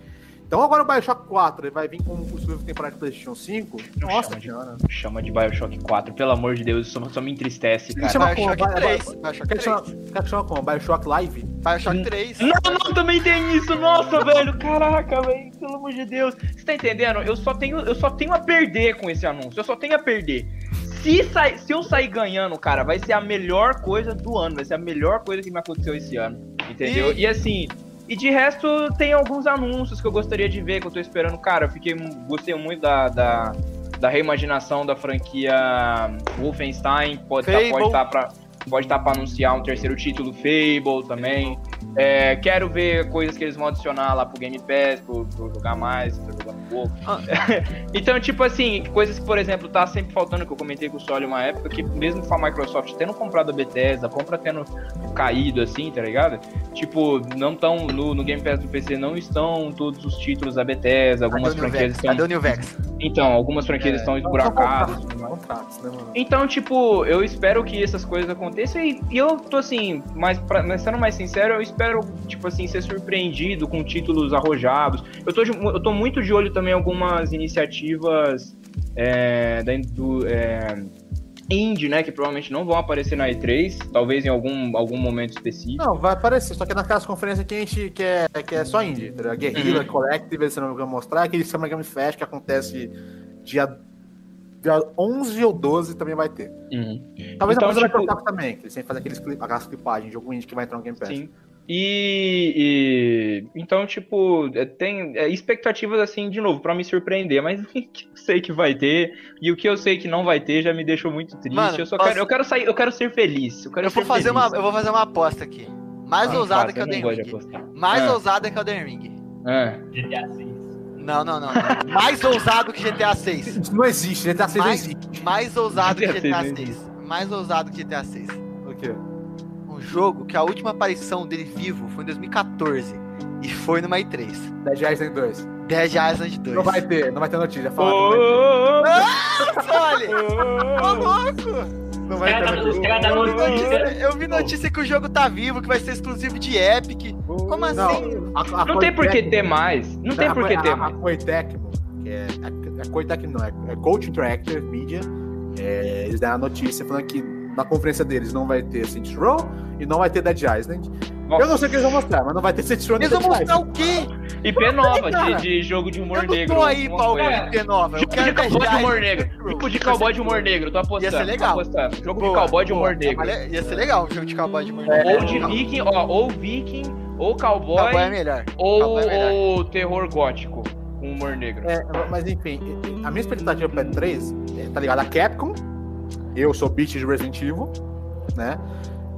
Então agora o Bioshock 4 ele vai vir como exclusivo temporário de PlayStation 5. Não Nossa chama de-. Chama de Bioshock 4, pelo amor de Deus, isso só, só me entristece, cara. chama como? Bioshock Vai- 3. vai- Bioshock Quer que 3. chama, quer que chama como? Bioshock Live? Bioshock 3. Não, não, também tem isso, nossa, velho, caraca, velho, pelo amor de Deus. Você tá entendendo? Eu só tenho, eu só tenho a perder com esse anúncio, eu só tenho a perder. Se, sai, se eu sair ganhando, cara, vai ser a melhor coisa do ano, vai ser a melhor coisa que me aconteceu esse ano, entendeu? E- E, assim, e de resto tem alguns anúncios que eu gostaria de ver, que eu tô esperando, cara, eu fiquei, gostei muito da... da da reimaginação da franquia Wolfenstein, pode estar Fable. pode tá pra, pode tá pra anunciar um terceiro título, Fable também. É, quero ver coisas que eles vão adicionar lá pro Game Pass, pro, pro jogar mais, tô jogando pouco. Ah. então, tipo assim, coisas que, por exemplo, tá sempre faltando, que eu comentei com o Sólio uma época, que mesmo com a Microsoft tendo comprado a Bethesda, a compra tendo caído assim, tá ligado? Tipo, não estão no, no Game Pass do PC, não estão todos os títulos da Bethesda, algumas franquias estão. Cadê o New Vex? Então, algumas franquias É. estão esburacadas. Contratos, né, mano? Então, tipo, eu espero que essas coisas aconteçam e, e eu tô assim, mais pra, mas sendo mais sincero, eu espero, tipo assim, ser surpreendido com títulos arrojados. Eu tô, eu tô muito de olho também em algumas iniciativas é, da, do, é, indie, né, que provavelmente não vão aparecer na E3, talvez em algum, algum momento específico. Não, vai aparecer, só que naquelas conferências que a gente quer, que é só indie, tá ligado? Guerrilla, Uhum. Collective, eles não vão mostrar, aquele Summer Game Fest que acontece dia, dia 11 ou 12 também vai ter. Uhum. Talvez Então, a coisa tipo- vai também, que eles sempre fazem aqueles clip, aquelas clipagens de jogo indie que vai entrar no Game Pass. Sim. E, e- então, tipo, é, tem é, expectativas assim, de novo, pra me surpreender, mas o que eu sei que vai ter e o que eu sei que não vai ter já me deixou muito triste. Mano, eu só posso- quero, eu quero sair, eu quero ser feliz. Eu, quero Eu vou, ser fazer uma, feliz. eu vou fazer uma aposta aqui. Mais Ah, ousada cara, que o não Elden Ring. Mais Ah. ousada que o Elden Ring. Ah, GTA 6. Não, não, não. não. Mais ousado que GTA 6. Isso não existe, GTA 6 não Mais, existe. mais ousado que GTA GTA 6. 6. Mais ousado que GTA 6. O quê? Jogo que a última aparição dele vivo foi em 2014. E foi numa E3. 10 reais tem dois. Dead Island 2. Não vai ter, não vai ter notícia. Ô, Fala, ô, Olha! ô, Ô, ô, louco! não vai ter notícia. Eu vi, notícia. notícia, eu vi notícia que o jogo tá vivo, que vai ser exclusivo de Epic. Como assim? Não, a, a Não tem por que ter mais. Não tem por que ter mais. A Koei Tecmo, que é. A, Tecmo não, é, é Coach Interactive Media. é, eles deram a notícia falando que na conferência deles não vai ter Saints Row e não vai ter Dead Island. Eu não sei o que eles vão mostrar, mas não vai ter Saints Row nem Eles vão mostrar Island. o quê? IP nova de, de jogo de humor Eu não negro. tô aí pra ouvir IP nova. Eu Jogo de quero cowboy de humor negro. Tipo de cowboy de humor negro, tô apostando. Ia ser legal. Jogo Boa, de cowboy de humor negro. Ia ser legal um jogo de cowboy de humor negro. Ou de viking, ó, ou viking, ou cowboy, Cowboy é melhor. ou, cowboy é melhor. ou terror gótico com humor negro. É, mas enfim, a minha expectativa para 3 é, tá ligado? A Capcom, eu sou beat de Resident Evil, né?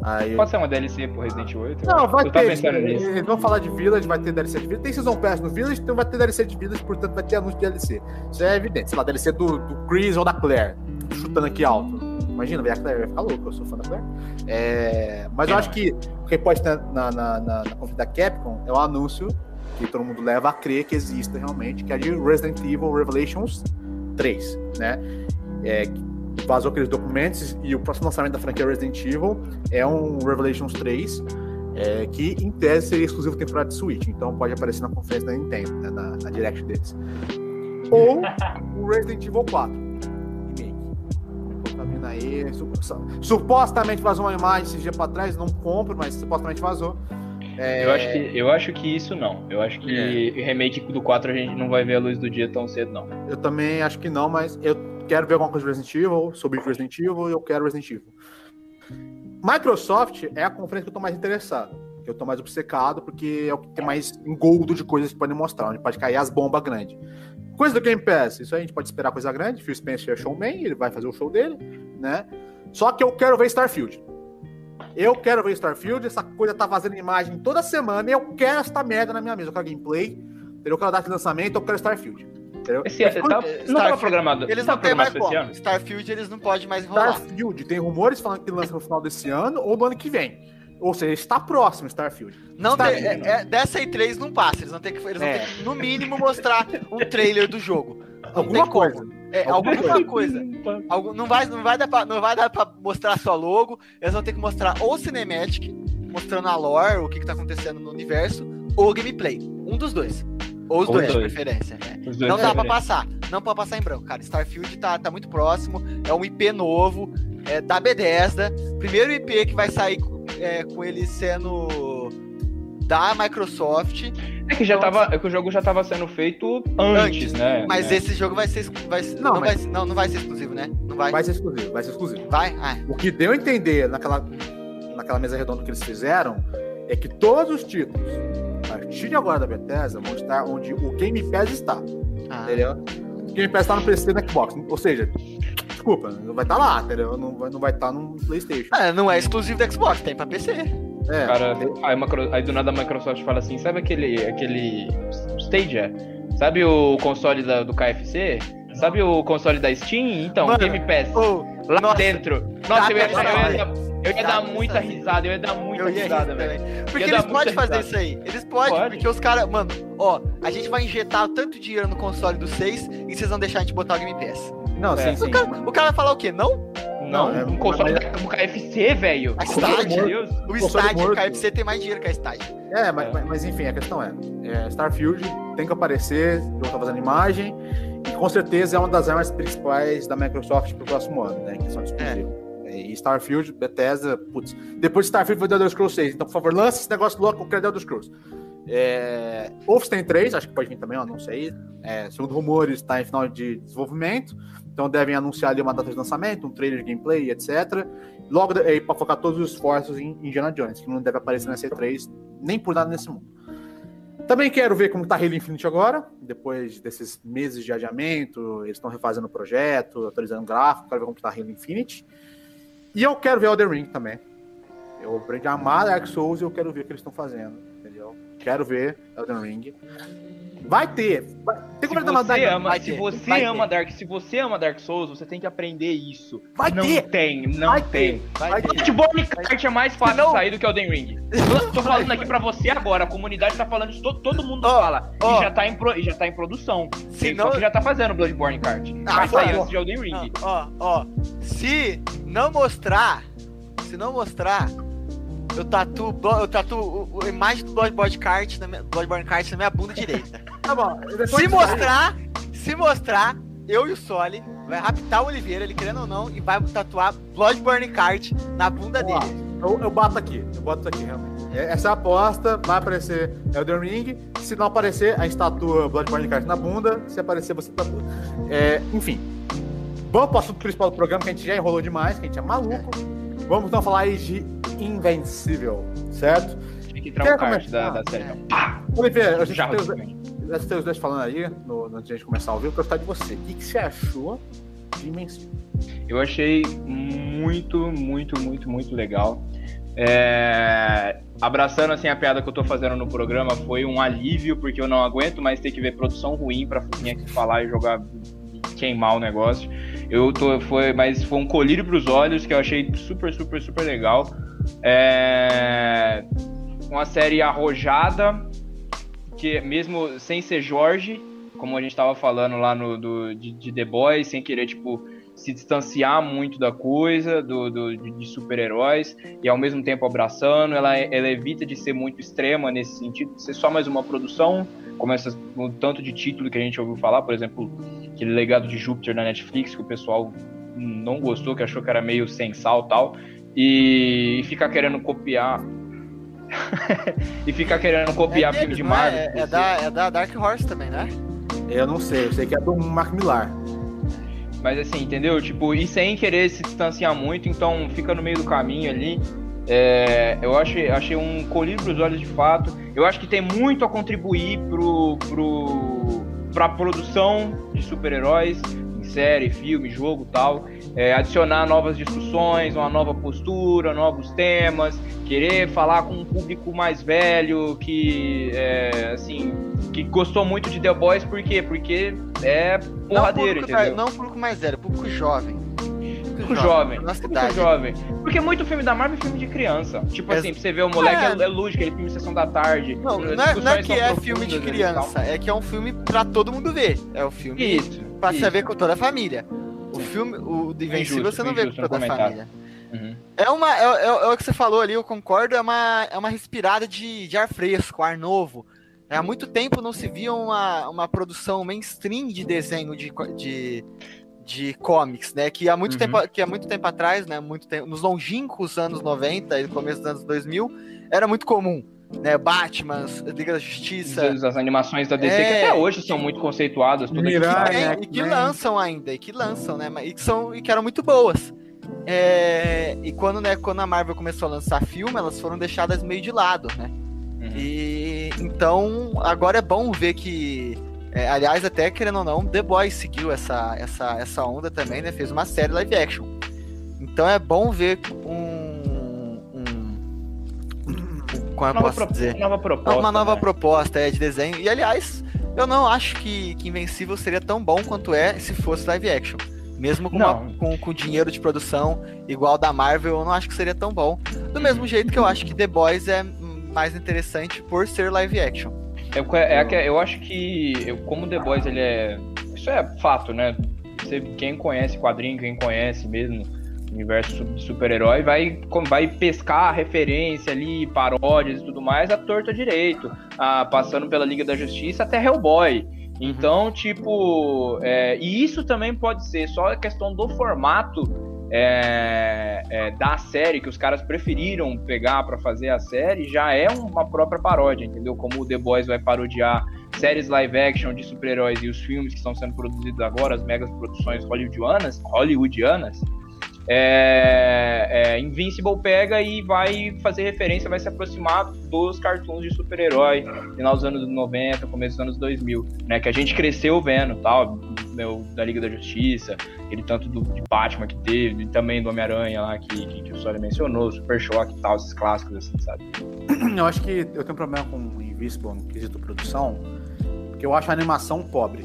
Aí, Pode ser uma DLC pro Resident Evil 8? Não, vai eu ter. Eles, vão falar de Village, vai ter DLC de Village. Tem Season Pass no Village, então vai ter DLC de Village, portanto vai ter anúncio de DLC. Isso é evidente. Sei lá, DLC do, do Chris ou da Claire. Chutando aqui alto. Imagina, a Claire vai ficar louco, eu sou fã da Claire. É, mas eu acho que o que pode ter na, na, na, na conferência da Capcom é o anúncio que todo mundo leva a crer que exista realmente, que é de Resident Evil Revelations 3, né? É, vazou aqueles documentos e o próximo lançamento da franquia Resident Evil é um Revelations 3, é, que em tese seria exclusivo temporário de Switch, então pode aparecer na conferência da Nintendo, né, na, na Direct deles. Ou o Resident Evil 4 remake. Pô, Tá vindo aí, su- su- supostamente vazou uma imagem esses dias pra trás, não compro, mas supostamente vazou. É, Eu acho, que, eu acho que isso não. Eu acho que o remake do 4 a gente não vai ver a luz do dia tão cedo, não. Eu também acho que não, mas eu quero ver alguma coisa de Resident Evil, sobre Resident Evil eu quero Resident Evil. Microsoft é a conferência que eu tô mais interessado. Que eu tô mais obcecado, porque é o que tem mais engoldo de coisas que podem mostrar, onde pode cair as bombas grandes. Coisa do Game Pass, isso aí a gente pode esperar coisa grande. Phil Spencer é showman, ele vai fazer o show dele, né? Só que eu quero ver Starfield. Eu quero ver Starfield, essa coisa tá fazendo imagem toda semana e eu quero esta merda na minha mesa. Eu quero gameplay, eu quero data de lançamento, eu quero Starfield. Entendeu? Esse ano, tá, não tava Starfield, programado. Eles não têm mais como. ano? Starfield eles não podem mais enrolar. Starfield, tem rumores falando que lança no final desse ano ou no ano que vem. Ou seja, está próximo Starfield. Não Está tem, é, é- dessa E3 não passa. Eles vão ter que, eles vão É. ter que, no mínimo, mostrar um trailer do jogo. Não Alguma coisa. É, Alguma alguma coisa. Algu- não, vai, não, vai dar pra, não vai dar pra mostrar só logo. Eles vão ter que mostrar ou Cinematic, mostrando a lore, o que, que tá acontecendo no universo, ou gameplay. Um dos dois. Ou os Ou dois, os de dois. preferência. é. Os dois Não dá pra diferentes. passar. Não pode passar em branco, cara. Starfield tá, tá muito próximo. É um IP novo. É da Bethesda. Primeiro IP que vai sair com- é, com ele sendo da Microsoft. É que já tava, é que o jogo já tava sendo feito antes, Antes, né? Mas É. esse jogo vai ser. Vai, Não, não, mas- vai, não, não vai ser exclusivo, né? Não vai. Vai ser exclusivo, vai ser exclusivo. Vai? Ah, O que deu a entender naquela, naquela mesa redonda que eles fizeram é que todos os títulos, a partir de agora da Bethesda, vão estar onde o Game Pass está. ah. Entendeu? O Game Pass está no PC e no Xbox. Ou seja, desculpa, não vai estar lá, entendeu? Não vai, não vai estar no PlayStation. Ah, não é exclusivo do Xbox, tem pra PC. É, Cara, aí, aí do nada a Microsoft fala assim, sabe aquele, aquele Stadia? Sabe o console da- do KFC? Sabe o console da Steam? Então, Mano, Game Pass. Ô, lá nossa, dentro. Nossa, eu ia, eu eu ia Dá dar muita risada, eu ia dar muita eu risada, velho. Porque eles podem fazer risada. isso aí. Eles podem, Pode. porque os caras, mano, ó, a gente vai injetar tanto dinheiro no console do 6 e vocês vão deixar a gente botar o Game Pass. não, É. sim, sim. O cara, o cara vai falar o quê? Não? Não, Não, é- um console mas- da- do KFC, velho. A Stadia. Deus. O Stadia, o. KFC tem mais dinheiro que a Stadia. É, mas, É. mas- mas enfim, a questão é, é, Starfield tem que aparecer, o jogo tá fazendo imagem, e com certeza é uma das armas principais da Microsoft pro próximo ano, né? Questão de exclusivo. E Starfield, Bethesda, putz. Depois de Starfield foi The Elder Scrolls 6, então por favor, lance esse negócio louco com o The Elder Scrolls. É, Wolfenstein 3, acho que pode vir também, ó, não sei. É, segundo rumores, está em final de desenvolvimento. Então devem anunciar ali uma data de lançamento, um trailer de gameplay, etc. Logo aí para focar todos os esforços em Indiana Jones, que não deve aparecer na C3 nem por nada nesse mundo. Também quero ver como tá Halo Infinite agora, depois desses meses de adiamento, eles estão refazendo o projeto, atualizando o gráfico, quero ver como tá Halo Infinite. E eu quero ver Elden Ring também. Eu aprendi a amar Dark Souls e eu quero ver o que eles estão fazendo, entendeu? Quero ver Elden Ring. Vai ter. Vai, tem como dar você, ama, vai se ter, você vai ama Dark, se você ama Dark Souls, você tem que aprender isso. Vai não ter. tem, não Vai tem. Vai Vai ter. Bloodborne Kart é mais fácil Não. de sair do que o Elden Ring. Eu tô falando aqui pra você agora, a comunidade tá falando isso, todo, todo mundo Ó, fala. ó. E, já tá em pro- e já tá em produção. Se Só não- que já tá fazendo Bloodborne Kart. Ah, Vai sair antes de Elden Ring. Ó, ó, se não mostrar, se não mostrar, eu tatuo, eu tatuo o- o- a imagem do Bloodborne Kart na minha, Bloodborne Kart na minha bunda direita. Tá bom. Se mostrar, se mostrar, eu e o Soli vai raptar o Oliveira, ele querendo ou não, e vai tatuar Bloodborne Kart na bunda dele. Eu, eu bato aqui, eu boto aqui, realmente. É- Essa é a aposta, vai aparecer Elden Ring. Se não aparecer, a estátua Bloodborne Kart na bunda. Se aparecer, você tatua. É, enfim. Vamos pro assunto principal do programa, que a gente já enrolou demais, que a gente é maluco. Vamos então falar aí de Invencível, certo? Tinha que entrar um kart da, da série. Não. Oliveira, a gente Já tem os, tem dois falando aí, no, antes de a gente começar a ouvir, eu quero estar de você. O que, que você achou de Invencível? Eu achei muito, muito, muito, muito legal. É, Abraçando assim a piada que eu tô fazendo no programa, foi um alívio, porque eu não aguento mais ter que ver produção ruim pra vir aqui falar e jogar queimar o negócio. Eu tô, foi, mas foi um colírio pros olhos que eu achei super, super, super legal. É, uma série arrojada, que mesmo sem ser Jorge, como a gente tava falando lá no do, de, de The Boys, sem querer, tipo, se distanciar muito da coisa, do, do- de, super-heróis, e ao mesmo tempo abraçando, ela, ela evita de ser muito extrema nesse sentido, de ser só mais uma produção, como essas, o tanto de título que a gente ouviu falar, por exemplo, aquele legado de Júpiter na Netflix, que o pessoal não gostou, que achou que era meio sem sal e tal, e, e ficar querendo copiar. e ficar querendo copiar filme deles, de é? Marvel. É, é DC. da, é da Dark Horse também, né? Eu não sei, eu sei que é do Mark Millar. Mas assim, entendeu? Tipo, e sem querer se distanciar muito, então fica no meio do caminho ali. É, eu achei, achei um colírio pros olhos de fato. Eu acho que tem muito a contribuir pro, pro, pra produção de super-heróis, em série, filme, jogo tal. É, adicionar novas discussões, uma nova postura, novos temas, querer falar com um público mais velho que, é, assim, que gostou muito de The Boys, por quê? Porque é porradeiro, não, público, entendeu? não público mais velho, público jovem. Público jovem, Nossa público jovem. Porque muito filme da Marvel é filme de criança. Tipo É- assim, pra você ver o moleque é, É. é lúdico, ele filme Sessão da Tarde. Não, não é, não é que é filme de criança, é que é um filme pra todo mundo ver. É o filme Isso. pra isso. você ver com toda a família. O filme, o do Invencível, você não vê com toda a família. É uma. É, é- é o que você falou ali, eu concordo, é uma, é uma respirada de, de ar fresco, ar novo. É, há muito tempo não se via uma, uma produção mainstream de desenho de, de, de comics, né? Que há muito, Uhum. tempo, que há muito tempo atrás, né? Muito tempo, nos longínquos anos 90 e no começo dos anos 2000, era muito comum. Né, Batman, Liga da Justiça, As, as animações da DC, É. que até hoje são muito conceituadas, todas Mirai, tem, né, e que lançam ainda, e que lançam, né? E que, são, e que eram muito boas. É, e quando, né, quando a Marvel começou a lançar filme, elas foram deixadas meio de lado, né? Uhum. E então agora é bom ver que. é, aliás, até querendo ou não, The Boys seguiu essa, essa, essa onda também, né? Fez uma série live action. Então é bom ver um. um como eu Nova, posso dizer? nova proposta. uma nova né? proposta é, de desenho. E aliás, eu não acho que, que Invencível seria tão bom quanto é se fosse live action. Mesmo com, uma- com, com dinheiro de produção igual da Marvel, eu não acho que seria tão bom. Do mesmo jeito que eu acho que The Boys é mais interessante por ser live action. Eu, é, que- eu acho que, eu, como The Boys, ele é. Isso é fato, né? Você, quem conhece quadrinho, quem conhece mesmo o universo de super-herói, vai, vai pescar a referência ali, paródias e tudo mais, a torta direito. Ah, passando pela Liga da Justiça até Hellboy. Então, tipo. é, e isso também pode ser só a questão do formato é, é, da série que os caras preferiram pegar pra fazer a série já é uma própria paródia, entendeu? Como o The Boys vai parodiar séries live action de super-heróis e os filmes que estão sendo produzidos agora, as megas produções hollywoodianas, hollywoodianas é, é, Invincible pega e vai fazer referência, vai se aproximar dos cartoons de super-herói, final dos anos 90, começo dos anos 2000, né? Que a gente cresceu vendo, tal, meu, da Liga da Justiça, aquele tanto do, de Batman que teve, e também do Homem-Aranha lá, que, que, que o Sônia mencionou, Super Shock e tal, esses clássicos, assim, sabe? Eu acho que eu tenho um problema com o Invisible no quesito produção, porque eu acho a animação pobre.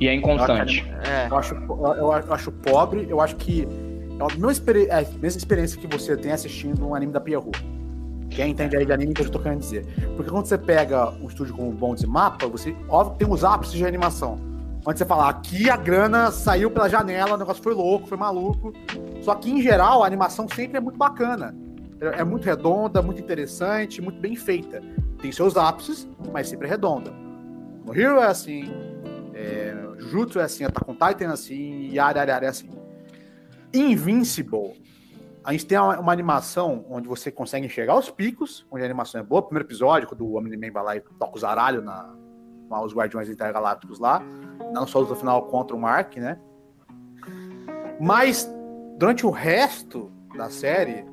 E é inconstante. É. Eu acho, eu, eu acho pobre, eu acho que é a mesma, experi- é a mesma experiência que você tem assistindo um anime da Pierrot. Quem entende aí de anime que eu tô querendo dizer. Porque quando você pega um estúdio como Bonds e Mapa, você, óbvio, tem os ápices de animação. Onde você fala, aqui a grana saiu pela janela, o negócio foi louco, foi maluco. Só que, em geral, a animação sempre é muito bacana. É é muito redonda, muito interessante, muito bem feita. Tem seus ápices, mas sempre é redonda. No Hero é assim, é, Jujutsu é assim, Attack on Titan é assim, e Yara é assim. Invincible, a gente tem uma, uma animação onde você consegue enxergar os picos, onde a animação é boa. Primeiro episódio, quando o Omni-Man vai lá e toca os aralhos na, com os Guardiões Intergalácticos lá. Não só no final contra o Mark, né? Mas, durante o resto da série,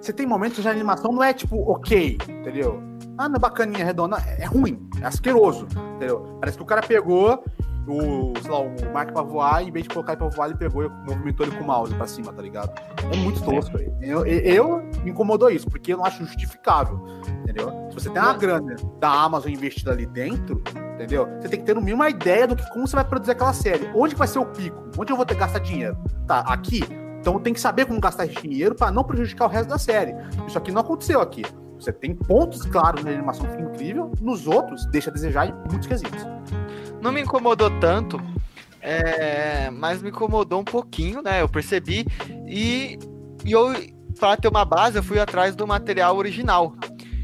você tem momentos de animação não é tipo, ok, entendeu? Ah, não é bacaninha, redonda. É ruim, é asqueroso, entendeu? Parece que o cara pegou o, sei lá, o Mark pra voar, e em vez de colocar ele pra voar, ele pegou e movimentou ele com o mouse pra cima, tá ligado? É muito tosco. Eu, eu, eu me incomodou isso, porque eu não acho justificável, entendeu? Se você tem uma grana da Amazon investida ali dentro, entendeu? Você tem que ter no mínimo uma ideia do que como você vai produzir aquela série. Onde vai ser o pico? Onde eu vou ter que gastar dinheiro? Tá, aqui? Então tem que saber como gastar esse dinheiro para não prejudicar o resto da série. Isso aqui não aconteceu aqui. Você tem pontos claros na animação que é incrível, nos outros deixa a desejar em muitos quesitos. Não me incomodou tanto, é, mas me incomodou um pouquinho, né? Eu percebi. E, e eu, para ter uma base, eu fui atrás do material original.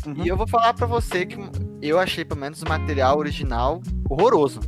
Uhum. E eu vou falar pra você que eu achei, pelo menos, o material original horroroso.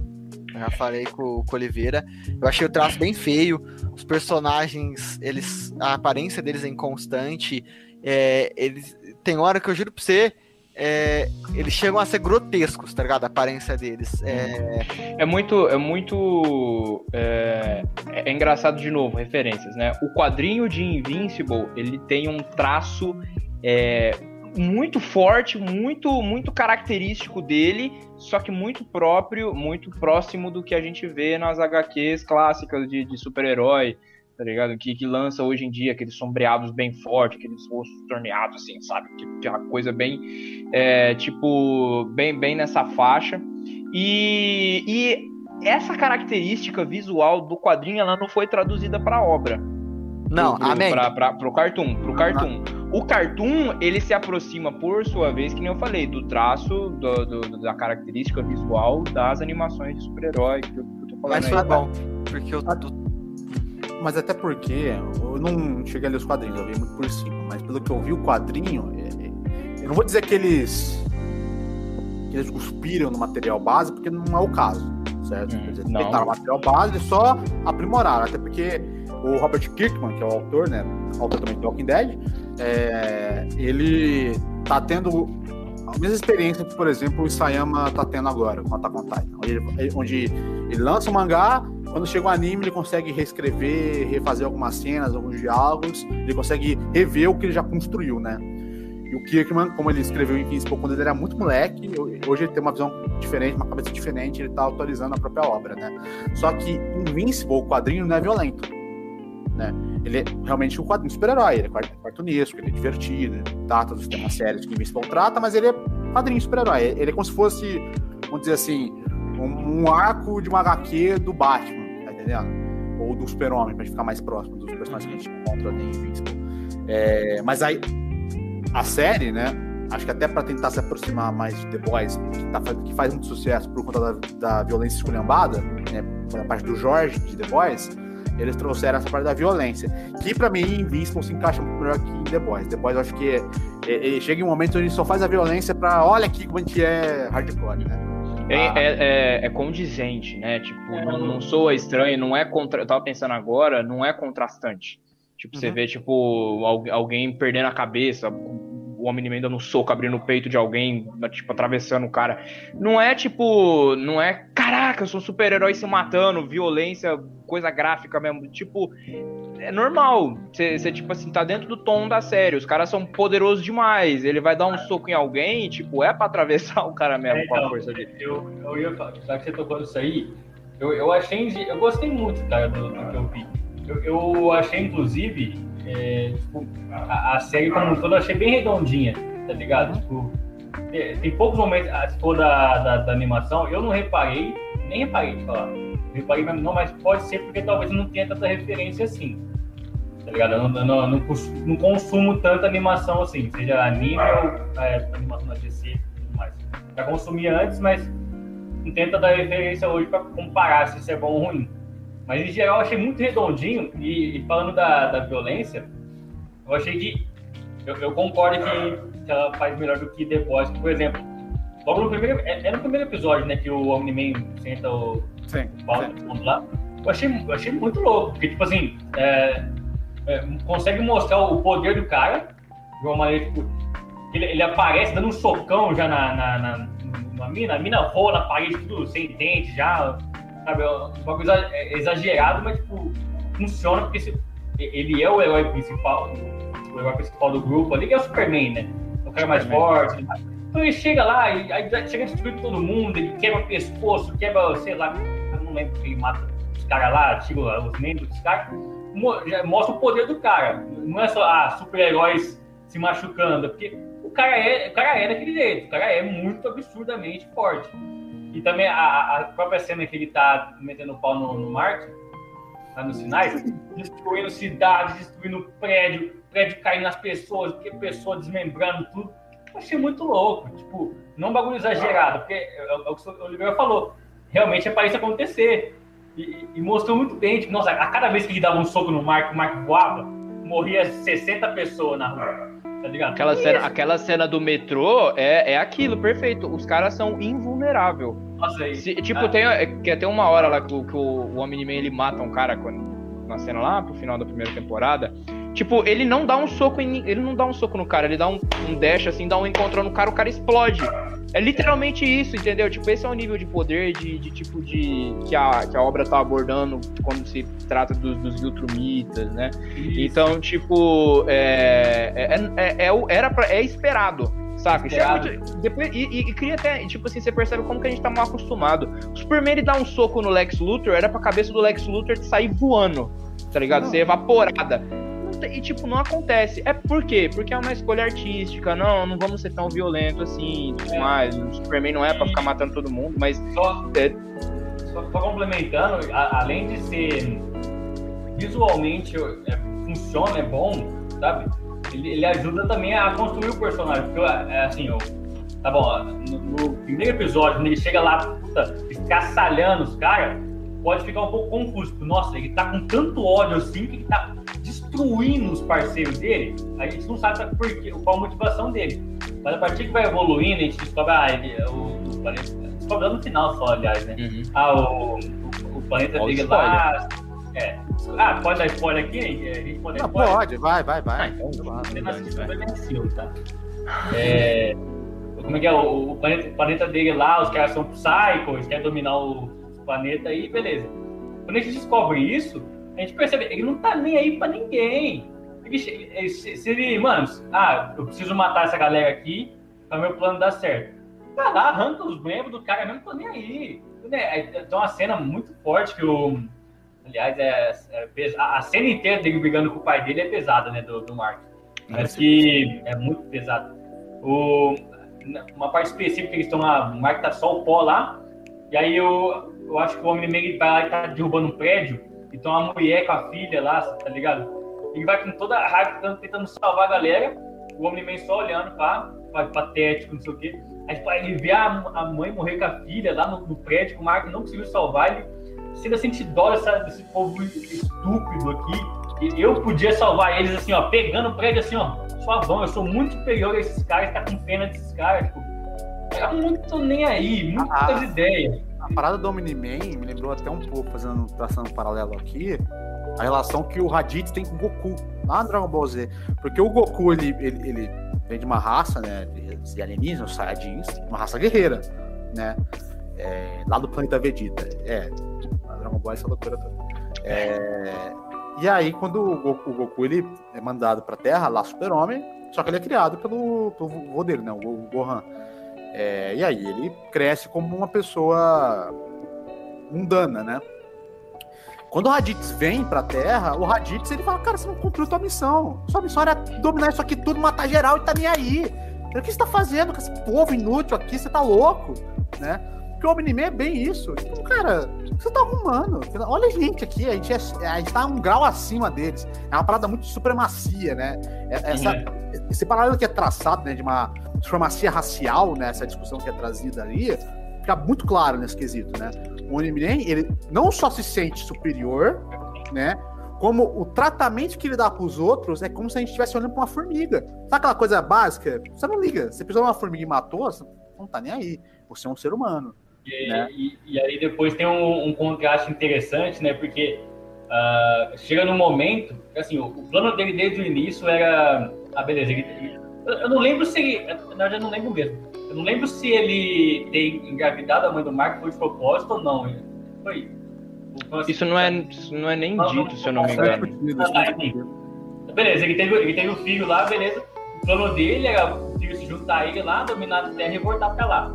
Eu já falei com, com o Oliveira. Eu achei o traço bem feio. Os personagens, eles. A aparência deles é inconstante. É, eles. Tem hora que eu juro pra você. É, eles chegam a ser grotescos, tá ligado? A aparência deles. É, É muito. É muito. É, é engraçado de novo, referências, né? O quadrinho de Invincible, ele tem um traço. é, muito forte, muito muito característico dele, só que muito próprio, muito próximo do que a gente vê nas HQs clássicas de, de super-herói, tá ligado? Que, que lança hoje em dia aqueles sombreados bem fortes, aqueles rostos torneados, assim, sabe? Que é uma coisa bem, é, tipo, bem, bem nessa faixa. E, e essa característica visual do quadrinho, ela não foi traduzida para obra. não, pro, amém. Pra, pra, pro cartoon, pro cartoon. O cartoon, ele se aproxima, por sua vez, que nem eu falei, do traço, do, do- da característica visual das animações de super-herói que eu, que eu tô falando Mas aí. foi bom. Porque eu, tô- Mas até porque eu não cheguei a ler os quadrinhos, eu vi muito por cima. Mas pelo que eu vi, o quadrinho, é- é- eu não vou dizer que eles, que eles cuspiram no material base, porque não é o caso, certo? Hum, Quer dizer, tentaram o material base e só aprimoraram. Até porque o Robert Kirkman, que é o autor, né? Autor também de Walking Dead, é, ele tá tendo a mesma experiência que, por exemplo, o Isayama tá tendo agora com Attack on Titan. Onde ele, onde ele lança o mangá, quando chega o anime, ele consegue reescrever, refazer algumas cenas, alguns diálogos, ele consegue rever o que ele já construiu, né? E o Kirkman, como ele escreveu em Invincible quando ele era muito moleque, hoje ele tem uma visão diferente, uma cabeça diferente, ele tá atualizando a própria obra, né? Só que Invincible, o quadrinho, não é violento, né? Ele é realmente um quadrinho super-herói, ele é cartunesco, ele é divertido, ele trata dos temas sérios que Invincible trata, mas ele é quadrinho super-herói. Ele é como se fosse, vamos dizer assim, um, um arco de uma HQ do Batman, tá entendendo? Ou do Super-Homem, pra gente ficar mais próximo dos personagens que a gente encontra em Invincible. É, mas aí, a série, né? Acho que até pra tentar se aproximar mais de The Boys, que, tá que faz muito sucesso por conta da, da violência esculhambada, né? Pela parte do Jorge de The Boys, eles trouxeram essa parte da violência. Que pra mim, Invincible se encaixa muito melhor que em The Boys. The Boys eu acho que é, é- chega em um momento onde ele só faz a violência pra olha aqui como a gente é hardcore, né? É, Ah. é, é, é condizente, né? Tipo, não, não soa estranho, não é contra. Eu tava pensando agora, não é contrastante. Tipo, você Uhum. vê, tipo, al- alguém perdendo a cabeça, o Homem-Man dando um soco, abrindo o peito de alguém, tipo, atravessando o cara. Não é tipo. Não é, caraca, eu sou um super-herói se matando, violência, coisa gráfica mesmo. Tipo, é normal. Você, tipo assim, tá dentro do tom da série. Os caras são poderosos demais. Ele vai dar um soco em alguém, tipo, é pra atravessar o cara mesmo É, com a então, força dele. Eu, eu ia falar, já que você tocou nisso aí, eu, eu achei. Eu gostei muito, cara, do, do que eu vi. Eu, eu achei, inclusive, é, tipo, a, a série como um todo, eu achei bem redondinha, tá ligado? Tipo, tem, tem poucos momentos, for da, da, da animação, eu não reparei, nem reparei de falar. Não reparei não, mas pode ser porque talvez não tenha tanta referência assim. Tá ligado? Eu não, não, não não consumo tanta animação assim, seja anime ou é, animação da DC e tudo mais. Já consumia antes, mas não tenta dar referência hoje para comparar se isso é bom ou ruim. Mas em geral eu achei muito redondinho e, e falando da, da violência, eu achei que eu, eu concordo que, que ela faz melhor do que The Boys, por exemplo. Logo no primeiro, é, é no primeiro episódio, né, que o Omni-Man senta o Sim. pau sim. lá. Eu achei, eu achei muito louco, porque tipo assim, é, é, consegue mostrar o poder do cara de uma maneira tipo, ele, ele aparece dando um socão já na, na, na, na mina, a mina voa na parede, tudo sem dente já, sabe? É Um bagulho exa- é exagerado, mas tipo, funciona porque se- ele é o herói principal, o herói principal do grupo ali, que é o Superman, né? O cara mais forte. Então ele chega lá e aí chega destruindo todo mundo, ele quebra o pescoço, quebra, sei lá, não lembro que ele mata os caras lá, tira os membros dos caras. Mostra o poder do cara. Não é só ah, super-heróis se machucando, porque o cara, é, o cara é daquele jeito, o cara é muito absurdamente forte. E também a, a própria cena que ele tá metendo o pau no, no Mark, lá nos sinais, destruindo cidades, destruindo prédio, prédio caindo nas pessoas, porque pessoa desmembrando tudo. Eu achei muito louco, tipo, não um bagulho exagerado, porque é, é o que o Oliveira falou, realmente é para isso acontecer. E, e- mostrou muito bem, tipo, nossa, a cada vez que ele dava um soco no Mark, o Mark voava, morria 60 pessoas na rua, tá ligado? Aquela Que cena, isso? aquela cena do metrô é, é aquilo, perfeito. Os caras são invulneráveis. Nossa, aí. Se- tipo, Ah. tem, é, que tem uma hora lá que, o- que o, o Omni-Man ele mata um cara quando, na cena lá, pro final da primeira temporada. Tipo, ele não dá um soco em, ele não dá um soco no cara, ele dá um, um dash assim, dá um encontrão no cara, o cara explode. É literalmente isso, entendeu? Tipo, esse é o nível de poder de, de tipo de que a, que a obra tá abordando quando se trata dos, dos Viltrumitas, né? Então, tipo, é, é, é, é era pra, é esperado, saca? Isso é muito- depois, e, e, e cria até, tipo assim, você percebe como que a gente tá mal acostumado. O Superman ele dá um soco no Lex Luthor, era pra cabeça do Lex Luthor sair voando, tá ligado? Não. Ser evaporada. E, tipo, não acontece. É por quê? Porque é uma escolha artística. Não, não vamos ser tão violentos assim, tudo É. mais. O Superman não é pra ficar matando todo mundo, mas Só, É. só, só complementando, a- além de ser visualmente é, funciona, é bom, sabe? Ele, ele ajuda também a construir o personagem. Porque, é, assim, ó, tá bom, no, no primeiro episódio, quando ele chega lá, puta, escaçalhando os caras, pode ficar um pouco confuso. Tipo, Nossa, ele tá com tanto ódio assim que ele tá destruindo os parceiros dele. A gente não sabe por quê, qual a motivação dele. Mas a partir que vai evoluindo, a gente descobre, ah, ele, o, o planeta. Descobre no final só, aliás, né? Ah, o, o, o planeta dele lá. É. Ah, pode dar spoiler aqui? A gente pode dar Não, spoiler? pode, vai, vai, vai. Ah, então, é tá? É, como é que é? O, o planeta, o planeta dele lá, os caras são psychos, querem dominar o planeta aí, beleza. Quando a gente descobre isso, a gente percebe, ele não tá nem aí pra ninguém. Ele, se, se ele, mano, ah, eu preciso matar essa galera aqui pra meu plano dar certo. Vai lá, arranca os membros do cara mesmo, tô nem aí. Né? Tem uma cena muito forte que o. Aliás, é, é a cena inteira dele brigando com o pai dele é pesada, né? Do, do Mark. Mas que é muito pesado. O, uma parte específica que eles estão lá, o Mark tá só o pó lá, e aí eu, eu acho que o Homem-Man ele vai tá derrubando um prédio, então a mulher com a filha lá, tá ligado? Ele vai com toda a raiva tentando, salvar a galera, o Homem-Man só olhando, pá, pá, patético, não sei o quê. Aí pá, ele vê a, a mãe morrer com a filha lá no, no prédio, que o Mark não conseguiu salvar, ele chega a sentir dó dessa, desse povo estúpido aqui. E eu podia salvar eles assim, ó, pegando o prédio assim, ó, suavão. Eu sou muito superior a esses caras, tá com pena desses caras, tipo. É muito nem aí, muitas Ah. ideias. A parada do Omni-Man me lembrou até um pouco, fazendo, traçando um paralelo aqui, a relação que o Raditz tem com o Goku, lá no Dragon Ball Z. Porque o Goku, ele, ele, ele vem de uma raça, né, de, alienígenas, Saiyajins, uma raça guerreira, né, é, lá do planeta Vegeta. É, a Dragon Ball é essa loucura toda. É, E aí, quando o Goku, o Goku, ele é mandado pra Terra, lá super-homem, só que ele é criado pelo, pelo vô dele, né? O Gohan. É, e aí, ele cresce como uma pessoa mundana, né? Quando o Raditz vem pra Terra, o Raditz ele fala: Cara, você não cumpriu tua missão. Sua missão era dominar isso aqui tudo, matar geral e tá nem aí. O que você tá fazendo com esse povo inútil aqui? Você tá louco, né? Porque o Omni-Man é bem isso. Então, cara, você tá arrumando? Olha a gente aqui, a gente, é, a gente tá um grau acima deles. É uma parada muito de supremacia, né? É- Essa, Esse paralelo que é traçado, né, de uma supremacia racial, né, essa discussão que é trazida ali, fica muito claro nesse quesito, né? O Omni-Man, ele não só se sente superior, né? Como o tratamento que ele dá pros outros é como se a gente estivesse olhando pra uma formiga. Sabe aquela coisa básica? Você não liga. Você pisou numa formiga e matou, você não tá nem aí. Você é um ser humano. E, né? e- e aí depois tem um, um contraste interessante, né? Porque ah, chega num momento, assim, o, o plano dele desde o início era. Ah, beleza. ele- ele- eu, não lembro se ele. Na verdade, eu não lembro mesmo. Eu não lembro se ele ter engravidado a mãe do Marco foi de propósito ou não. Foi. Assim, Isso não é, isso não é nem Não, não, dito, se eu não me é engano. Ah, tá, é. Beleza, ele teve, ele teve o filho lá, beleza. O plano dele era o filho se juntar a ele lá, dominar a terra e voltar pra lá.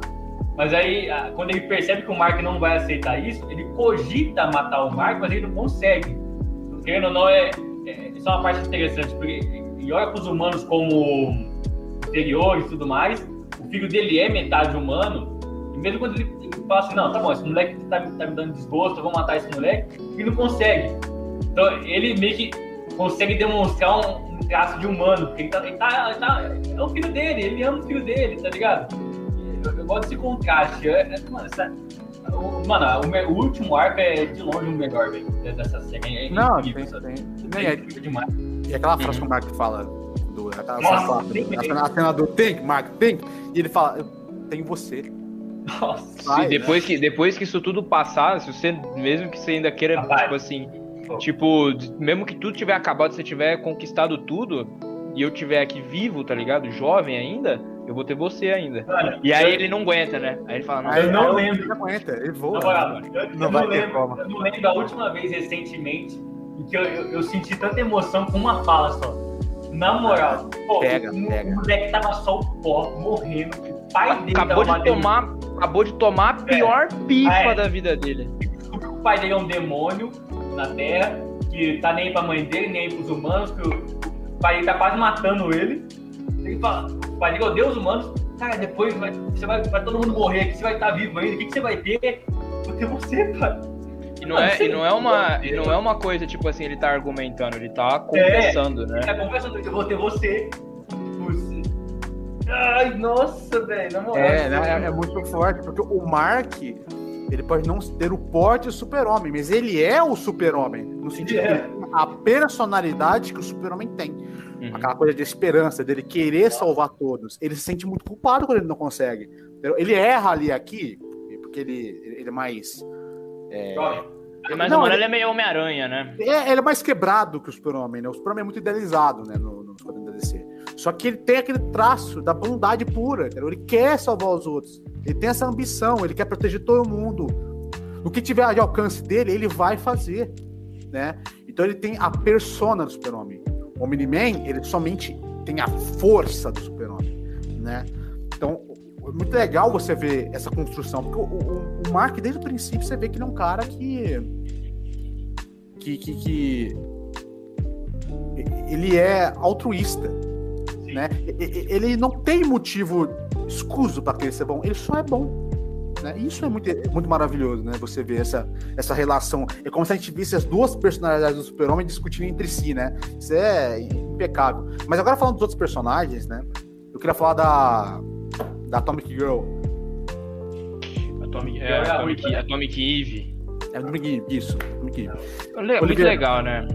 Mas aí, quando ele percebe que o Mark não vai aceitar isso, ele cogita matar o Mark, mas ele não consegue. Querendo ou não, é, é, isso é uma parte interessante, porque ele olha para os humanos como inferiores e tudo mais. O filho dele é metade humano, e mesmo quando ele, fala assim: não, tá bom, esse moleque tá, me- tá me dando desgosto, eu vou matar esse moleque, ele não consegue. Então, ele meio que consegue demonstrar um, um traço de humano, porque ele tá, ele tá- ele tá- é o filho dele, ele ama o filho dele, tá ligado? Eu, eu gosto desse contraste. É, é, mano, essa- o, mano, o, último arco é de longe o melhor, velho, dessa série. É Não, incrível, tem, sabe? tem. É É, incrível demais. E aquela frase que o Mark fala do. Aquela, Nossa, fala- tem- a, cena, a cena do Think, Mark, Think, e ele fala, eu tenho você. Nossa. Vai, Se depois, que, depois que isso tudo passar, se você, mesmo que você ainda queira, Rapaz. tipo assim, tipo, mesmo que tudo tiver acabado, você tiver conquistado tudo, e eu tiver aqui vivo, tá ligado? Jovem ainda, eu vou ter você ainda. Mano, E aí eu- ele não aguenta, né? Aí ele fala, não, Aí eu não ele lembro. aguenta, ele voa. Moral, eu, eu Não não, vai ter lembro, como. eu não lembro a última vez recentemente em que eu, eu, eu senti tanta emoção com uma fala só. Na moral, pô, Pega, o, pega. moleque tava só o pó, morrendo. O pai dele acabou de tomar, acabou de tomar a pior pifa É. da vida dele. o pai dele é um demônio na Terra, que tá nem aí pra mãe dele, nem pros humanos, que o, pai dele tá quase matando ele. Ele fala, o pai dele odeia os humanos. Cara, depois vai, você vai, vai todo mundo morrer aqui, você vai estar vivo ainda. O que, que você vai ter? Vou ter você, pai. E não é, e não é uma, e não é uma coisa tipo assim, ele tá argumentando, ele É. tá confessando, né? Ele tá conversando, eu vou ter você. Você. Ai, nossa, velho, na moral. É, né, é, é muito forte, porque o Mark, ele pode não ter o porte do super-homem, mas ele é o super-homem, no sentido é. a personalidade que o super-homem tem. Uhum. Aquela coisa de esperança, dele querer salvar todos. Ele se sente muito culpado quando ele não consegue. Ele erra ali aqui, porque ele, ele é mais. Jovem. Mas Não, o mano, ele- é meio Homem-Aranha, né? É, ele é mais quebrado que o Super-Homem, né? O Super-Homem é muito idealizado, né? No, quadrinhos da DC. Só que ele tem aquele traço da bondade pura, entendeu? Ele quer salvar os outros. Ele tem essa ambição, ele quer proteger todo mundo. O que tiver de alcance dele, ele vai fazer, né? Então ele tem a persona do Super-Homem. O Omni-Man, ele somente tem a força do Super-Homem, né? Então, muito legal você ver essa construção, porque o, o, o Mark, desde o princípio, você vê que ele é um cara que que, que, que ele é altruísta, né? Ele não tem motivo escuso para querer ser bom, ele só é bom. Né? E Isso é muito, muito maravilhoso, né? Você ver essa, essa relação. É como se a gente visse as duas personalidades do super-homem discutindo entre si, né? Isso é impecável. Mas agora falando dos outros personagens, né? Eu queria falar da, da Atomic Girl. Atomic, é, era Atomic, né? Atomic Eve. É Atomic Eve, isso. Atomic Eve. Le- Muito Oliveira. legal, né?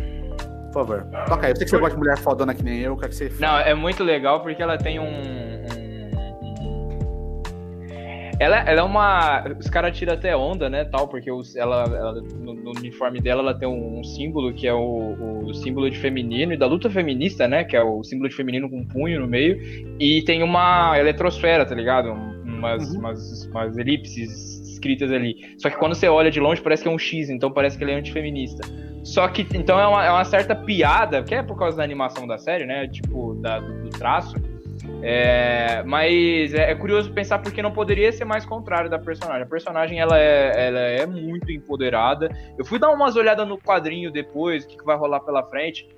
Por favor. Toca aí. Eu sei que você gosta de mulher fodona que nem eu, quero que você. Não, é muito legal porque ela tem um. Um- Ela, ela é uma. Os caras tiram até onda, né? Tal, porque os, ela, ela- no, no uniforme dela ela tem um, símbolo que é o, o símbolo de feminino e da luta feminista, né? Que é o símbolo de feminino com um punho no meio. E tem uma eletrosfera, tá ligado? Um- um- umas, Uhum. umas, umas elipses escritas ali. Só que quando você olha de longe parece que é um X, então parece que ele é antifeminista. Só que, então é uma, é uma certa piada, que é por causa da animação da série, né? Tipo, da- do, do traço. É, mas é, é curioso pensar porque não poderia ser mais contrário da personagem. A personagem ela é, ela é muito empoderada. Eu fui dar umas olhadas no quadrinho depois, o que, que vai rolar pela frente.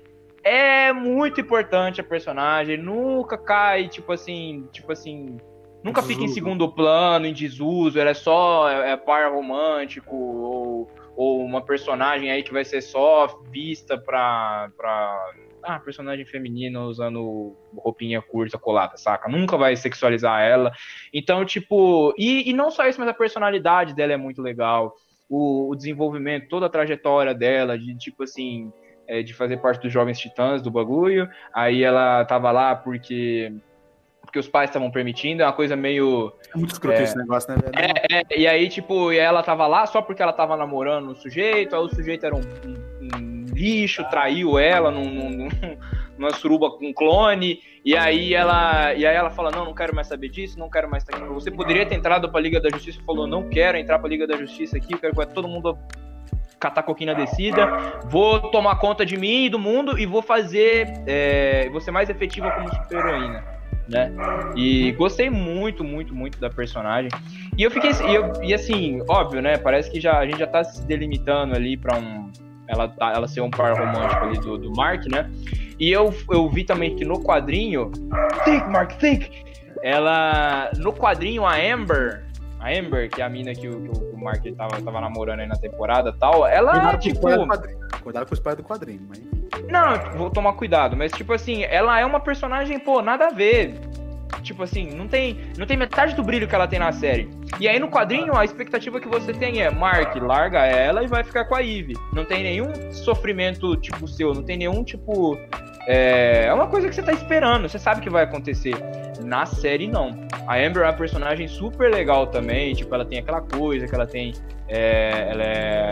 É muito importante a personagem, nunca cai, tipo assim, tipo assim, nunca fica em segundo plano, em desuso, ela é só é, é par romântico ou, ou uma personagem aí que vai ser só vista pra, pra ah, personagem feminina usando roupinha curta colada, saca? Nunca vai sexualizar ela. Então, tipo, e, e não só isso, mas a personalidade dela é muito legal. O, o desenvolvimento, toda a trajetória dela, de tipo assim, é, de fazer parte dos Jovens Titãs do bagulho. Aí ela tava lá porque. Porque os pais estavam permitindo, é uma coisa meio. É muito escroto É. esse negócio, né, velho? É, e aí, tipo, e ela tava lá só porque ela tava namorando o sujeito, aí o sujeito era um, um- um lixo, traiu ela num, num- num- numa suruba com clone, e aí ela. E aí ela fala, não, não quero mais saber disso, não quero mais estar aqui. Você poderia ter entrado pra Liga da Justiça, falou, não quero entrar pra Liga da Justiça aqui, quero que todo mundo catar coquinha descida, vou tomar conta de mim e do mundo e vou fazer. É, vou ser mais efetiva como super-heroína. Né? E gostei muito, muito, muito da personagem. E eu fiquei. E, eu- e assim, óbvio, né? Parece que já, a gente já tá se delimitando ali pra um. Ela, tá- ela ser um par romântico ali do, do Mark, né? E eu, eu vi também que no quadrinho. Think, Mark, think! Ela. No quadrinho, a Amber. A Amber, que é a mina que o, que o Mark tava, tava namorando aí na temporada e tal, ela, Cuidado com o tipo. quadrinho. Cuidado com o spoiler do quadrinho, mas. Não, vou tomar cuidado, mas tipo assim, ela é uma personagem, pô, nada a ver. Tipo assim, não tem, não tem metade do brilho que ela tem na série. E aí no quadrinho, a expectativa que você tem é Mark, larga ela e vai ficar com a Eve. Não tem nenhum sofrimento tipo seu, não tem nenhum tipo. É, é uma coisa que você tá esperando, você sabe que vai acontecer. Na série, não. A Amber é uma personagem super legal também, tipo, ela tem aquela coisa que ela tem. é, ela é.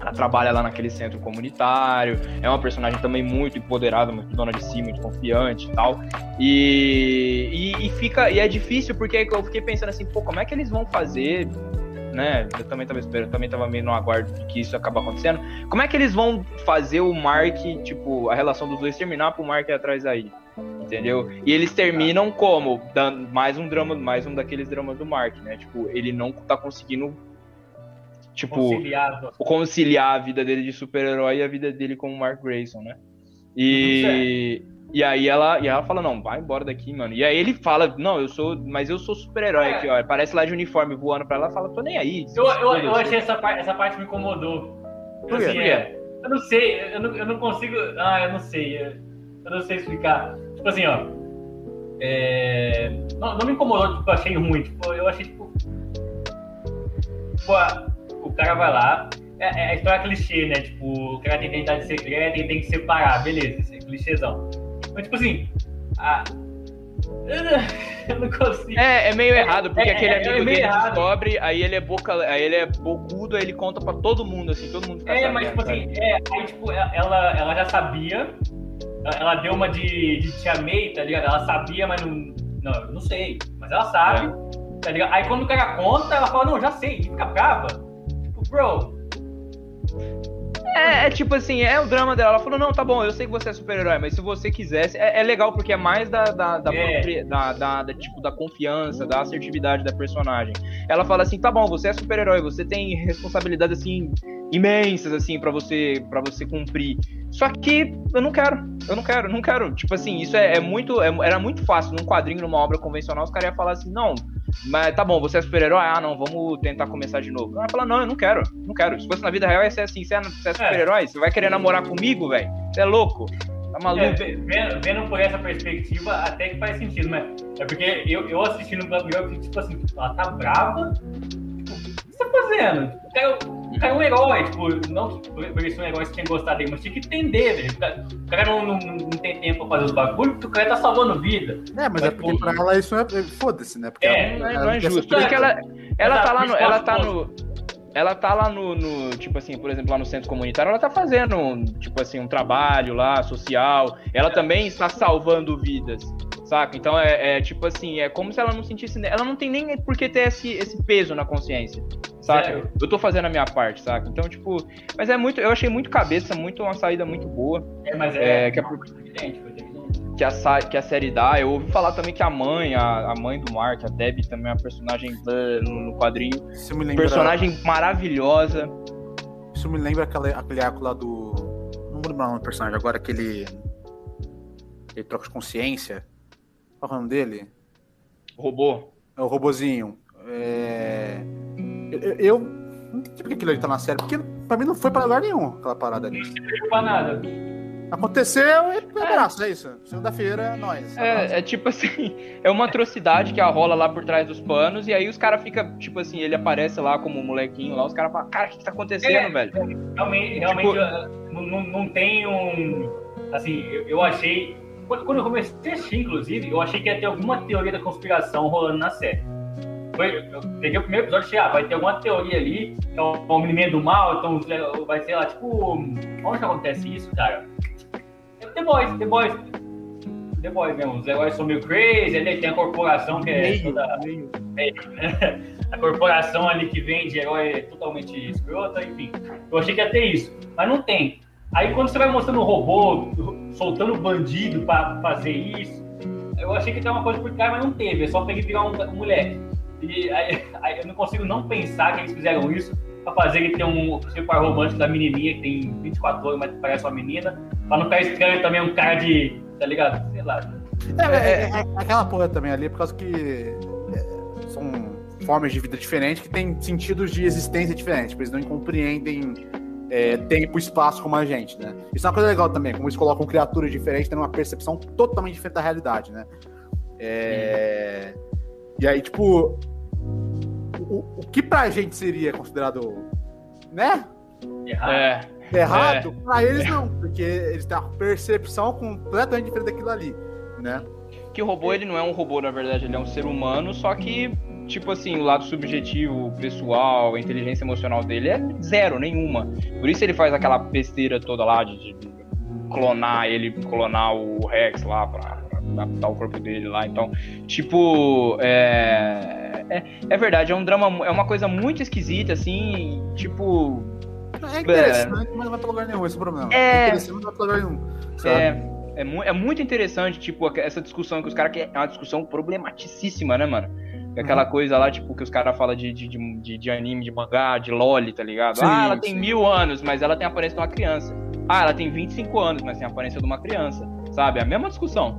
Ela trabalha lá naquele centro comunitário, é uma personagem também muito empoderada, muito dona de si, muito confiante e tal. E, e, e fica. E é difícil porque eu fiquei pensando assim, pô, como é que eles vão fazer? Né? Eu também tava esperando, também tava meio no aguardo de que isso acaba acontecendo. Como é que eles vão fazer o Mark, tipo, a relação dos dois terminar pro Mark ir atrás aí? Entendeu? E eles terminam como? Dando mais um drama, mais um daqueles dramas do Mark, né? Tipo, ele não tá conseguindo. Tipo, Conciliado. conciliar a vida dele de super-herói e a vida dele como Mark Grayson, né? E, e aí ela, e ela fala, não, vai embora daqui, mano. E aí ele fala, não, eu sou, mas eu sou super-herói É. aqui, ó. Aparece lá de uniforme voando pra ela, fala, tô nem aí. Eu, eu, eu achei essa parte, essa parte me incomodou. Por quê? Assim, é, eu não sei, eu não, eu não consigo. Ah, eu não sei. Eu, eu não sei explicar. Tipo assim, ó. é, não, não me incomodou, tipo, achei ruim. Tipo, eu achei, tipo. Tipo, a- o cara vai lá. É, é a história clichê, né? Tipo, o cara tem identidade secreta e tem que separar, beleza, esse é clichêzão. Mas, tipo assim. A... Eu não consigo. É, é meio errado, porque É, aquele é, é amigo dele errado. descobre, aí ele é boca, aí ele é bocudo, aí ele conta pra todo mundo, assim, todo mundo fica É, sabendo, mas tipo sabe? assim, é, aí tipo, ela, ela já sabia, ela- deu uma de, de tia May, tá ligado? Ela sabia, mas não. Não, eu não sei. Mas ela sabe, É. tá ligado? Aí quando o cara conta, ela fala, não, já sei, e fica brava. Bro, É, é tipo assim, é o drama dela. Ela falou, não, tá bom, eu sei que você é super-herói, mas se você quisesse. É, é legal porque é mais da, da, da, É. propria- da, da- da, tipo, da confiança, da assertividade da personagem. Ela fala assim, tá bom, você é super-herói, você tem responsabilidades assim imensas assim para você para você cumprir. Só que eu não quero, eu não quero, não quero. Tipo assim, isso é, é muito, é- era muito fácil num quadrinho, numa obra convencional, os caras iam falar assim, não, mas tá bom, você é super-herói, ah, não, vamos tentar começar de novo. Ela fala, não, eu não quero, não quero. Se fosse na vida real, ia ser assim, você é, você é super-herói, você vai querer namorar comigo, velho? Você é louco? Tá maluco? é, ve- vendo, vendo por essa perspectiva, até que faz sentido, mas é porque eu, eu assistindo o Mirror, eu fico tipo assim, ela tá brava, tipo, o que você tá fazendo? Cara, o cara é um herói, tipo, não que por um herói tinha que gostar dele, mas tinha que entender, velho. O cara, não, não, não tem tempo pra fazer os bagulhos, porque o cara tá salvando vida. É, mas Mas, é porque pô, pra ela isso é. é- Foda-se, né? Porque É, ela- Não é, é justo. Porque ela, ela tá lá no. Ela tá no. Ela tá lá no, no, tipo assim, por exemplo, lá no centro comunitário, ela tá fazendo, tipo assim, um trabalho lá, social. Ela também está salvando vidas. Saca? Então é, é, tipo assim, é como se ela não sentisse. Ela não tem nem por que ter esse, esse peso na consciência. Saca? Sério? Eu tô fazendo a minha parte, saca? Então, tipo. Mas é muito. Eu achei muito cabeça, muito uma saída muito boa. É, mas é, É, que é evidente. Que a, que a série dá. Eu ouvi falar também que a mãe, a, a mãe do Mark, a Debbie, também é uma personagem no no quadrinho. Isso me lembra, Personagem maravilhosa. Isso me lembra aquele, aquele arco lá do. Não vou lembrar o nome do personagem agora, aquele. Ele troca de consciência. Qual é o nome dele? Robô. É o robozinho. É... Eu, eu- não entendi por que aquilo ali tá na série, porque pra mim não foi pra lugar nenhum aquela parada ali. Não serviu pra nada. Aconteceu e é abraço, é isso. Segunda-feira é nóis. abraço. É, é tipo assim, é uma atrocidade que rola lá por trás dos panos, e aí os caras ficam, tipo assim, ele aparece lá como um molequinho lá, os caras falam, cara, o que, que tá acontecendo, É. velho? Realmente, realmente Tipo- não, não, não tem um. Assim, eu, eu achei. Quando, eu comecei a assistir, inclusive, eu achei que ia ter alguma teoria da conspiração rolando na série. Foi, eu peguei o primeiro episódio e achei, ah, vai ter alguma teoria ali, é o, menino do mal, então vai ser lá, tipo. Onde que acontece isso, cara? É The Boys, The Boys. The Boys mesmo. Os heróis são meio crazy, ali tem a corporação que é Meio, toda meio. a corporação ali que vende herói é totalmente escrota, enfim. Eu achei que ia ter isso, mas não tem. Aí quando você vai mostrando o robô soltando bandido pra fazer isso, eu achei que tem uma coisa por trás, mas não teve. É só pra ele virar um, um moleque. E aí, aí eu não consigo não pensar que eles fizeram isso pra fazer ele ter um tipo par romântico da menininha que tem 24 anos, mas parece uma menina. Pra não ficar estranho também um cara de. tá ligado? Sei lá. É, é, é, é aquela porra também ali, por causa que é, são formas de vida diferentes que têm sentidos de existência diferentes. Tipo, eles não compreendem é, tempo e espaço como a gente, né? Isso é uma coisa legal também, como eles colocam criaturas diferentes, tendo uma percepção totalmente diferente da realidade, né? É, E aí, tipo, o, o que pra gente seria considerado, né? Errado. É, Errado, pra eles não, porque eles têm uma percepção completamente diferente daquilo ali, né? que o robô, ele não é um robô, na verdade, ele é um ser humano, só que, tipo assim, o lado subjetivo, pessoal, a inteligência emocional dele é zero, nenhuma. Por isso ele faz aquela besteira toda lá de, de clonar ele, clonar o Rex lá pra, adaptar o corpo dele lá. Então, tipo, é, é, é verdade, é um drama, é uma coisa muito esquisita, assim, tipo, É interessante, mas não vai pra lugar nenhum, esse é o problema. É. interessante, mas não vai pra lugar nenhum. Sabe? É, é, mu- é muito interessante, tipo, essa discussão que os caras. É uma discussão problematicíssima, né, mano? É Aquela coisa lá, tipo, que os caras falam de, de, de, de- anime, de mangá, de loli, tá ligado? Sim, ah, ela tem sim. mil anos, mas ela tem a aparência de uma criança. Ah, ela tem 25 anos, mas tem a aparência de uma criança. Sabe? É a mesma discussão.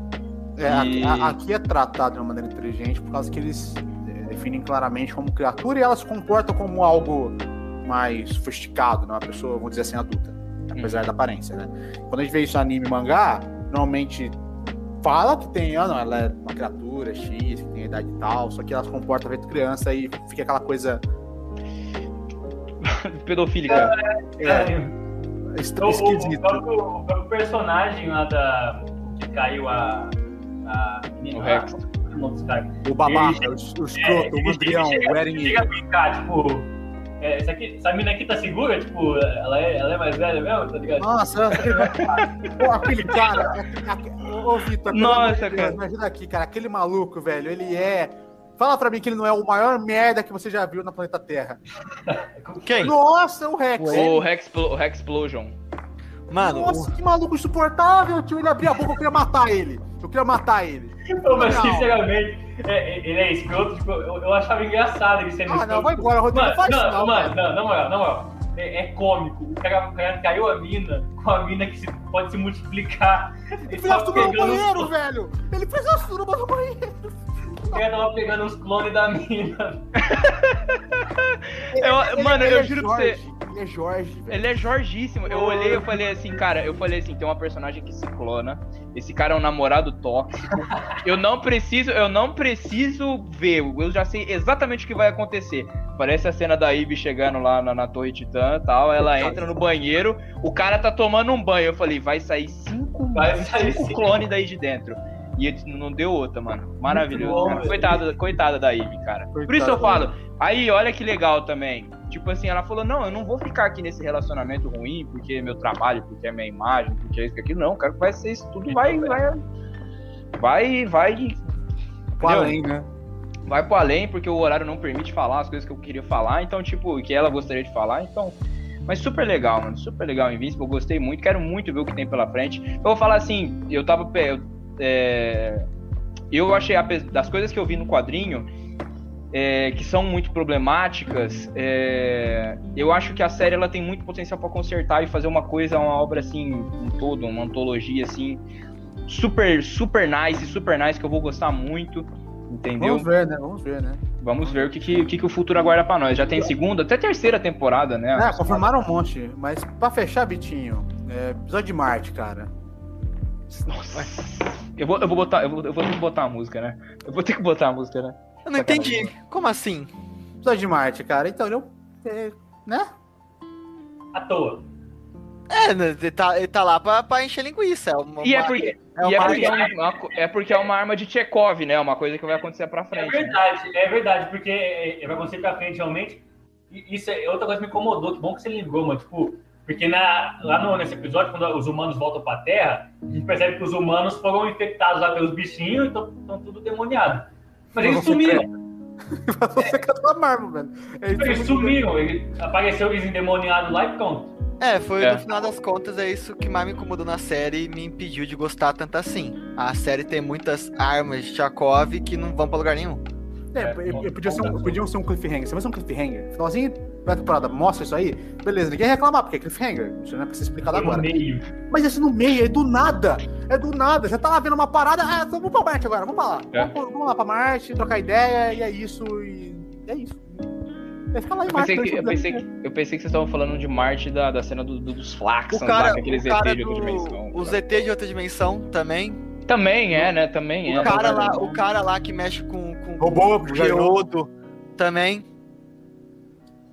É, aqui- E- a- aqui é tratado de uma maneira inteligente por causa que eles é, definem claramente como criatura e elas se comportam como algo mais sofisticado, né? Uma pessoa, vamos dizer assim, adulta, apesar Uhum. da aparência, né? Quando a gente vê isso em anime e mangá, normalmente fala que tem, ah, não, ela é uma criatura X, que tem idade e tal, só que ela se comporta feito criança e fica aquela coisa Pedofílica. é, est- O, o, o, esquisita. próprio, o próprio personagem lá da. que caiu a. a menina O lá, Rex. é o? O babaca, ele- o, o escroto, É, o mandrião, o Eren Chega a brincar, tipo. É, essa, aqui, essa mina aqui tá segura? Tipo, ela é, ela é mais velha mesmo, tá ligado? Nossa, Pô, aquele cara. Ô, ô, Vitor, Nossa, de Deus, cara. imagina aqui, cara. Aquele maluco, velho, ele é. Fala pra mim que ele não é o maior merda que você já viu na planeta Terra. Quem? Nossa, o Rex. O Rex, o Rex Explosion. Mano, Nossa, que maluco insuportável, tio. Ele abria a boca, eu queria matar ele. Eu queria matar ele. Não, mas sinceramente, é, ele é escroto, tipo, eu, eu achava engraçado ele sendo Ah, escroto. não, vai embora, Rodrigo. Mano, faz não, isso, não. mano, não, na moral, na moral. É, é cômico. O cara, o cara caiu a mina com a mina que se- pode se multiplicar. Ele Ele fez a tava suruba no banheiro, os, velho. Ele fez a suruba no banheiro. O cara tava pegando os clones da mina. Eu- mano, eu é juro pra você. Jorge, Ele é Jorge, velho. Ele é Jorgíssimo. Eu olhei e falei assim, cara, eu falei assim, tem uma personagem que se clona. Esse cara é um namorado tóxico. Eu não preciso, eu não preciso ver. Eu já sei exatamente o que vai acontecer. Parece a cena da Ivy chegando lá na, na Torre Titã e tal. Ela entra no banheiro, o cara tá tomando um banho. Eu falei, vai sair cinco, Vai sair cinco cinco. clones daí de dentro. E ele não deu outra, mano. Maravilhoso. bom, cara. Coitada, coitada da Ivy, cara. Por isso eu Coitada. falo, Aí, olha que legal também. Tipo assim, ela falou: não, eu não vou ficar aqui nesse relacionamento ruim, porque é meu trabalho, porque é minha imagem, porque é isso, que aquilo. Não, que vai ser isso tudo, vai, vai, vai, vai, Pro além, né? vai pro além, porque o horário não permite falar as coisas que eu queria falar, então, tipo, que ela gostaria de falar, então. Mas super legal, mano. Super legal Invincible, gostei muito, quero muito ver o que tem pela frente. Eu vou falar assim, eu tava. Eu, é, eu achei, das coisas que eu vi no quadrinho, é, que são muito problemáticas, é, eu acho que a série ela tem muito potencial pra consertar e fazer uma coisa, uma obra assim, um todo, uma antologia assim, super, super nice, super nice, que eu vou gostar muito. Entendeu? Vamos ver, né? Vamos ver, né? Vamos ver o que, que, o que que o futuro aguarda pra nós. Já tem segunda, até terceira temporada, né? É, confirmaram um monte. Mas pra fechar, Bitinho, é, episódio de Marte, cara. Nossa. Eu vou, eu vou botar, eu vou, eu vou ter que botar a música, né? Eu vou ter que botar a música, né? Eu não entendi. Como assim? Episódio de Marte, cara. Então, eu. é, né? À toa. É, né, ele tá, ele tá lá pra, pra encher linguiça. É uma, E é porque, é e é uma- porque, é, é porque é uma arma de Chekhov, né? Uma coisa que vai acontecer pra É frente. né? verdade, é verdade, porque é, vai acontecer pra frente realmente. E isso é outra coisa que me incomodou, que bom que você lembrou, mano. Tipo, porque na, lá no, nesse episódio, quando os humanos voltam pra Terra, a gente percebe que os humanos foram infectados lá pelos bichinhos e estão tudo demoniado. Mas eles sumiram, Você cantou a Marvel, velho. É eles que- sumiram, ele, apareceu eles endemoniados lá e pronto. É, foi É. no final das contas, é isso que mais me incomodou na série e me impediu de gostar tanto assim. A série tem muitas armas de Chakov que não vão pra lugar nenhum. É, eu- eu podia ser um, podia ser um cliffhanger. Você vai ser um cliffhanger. Finalzinho da temporada, mostra isso aí. Beleza, ninguém vai reclamar, porque é cliffhanger. Isso não é pra ser explicado Foi no agora. meio. Mas esse no meio, é do nada. É do nada. Você tá lá vendo uma parada. Ah, então vamos pra Marte agora, vamos pra lá. É. Vamos, vamos lá pra Marte, trocar ideia, e é isso. E é isso. Vai ficar lá em Eu Marte. pensei, que, eu, o pensei que, eu pensei que vocês estavam falando de Marte da, da cena do- do- dos O Flaxons cara, lá, com aqueles o ET de outra dimensão. do, os ET de outra dimensão também. Também é, né? Também é. O cara lá, o cara lá que mexe com, com Robô, com Geodo. Geodo também.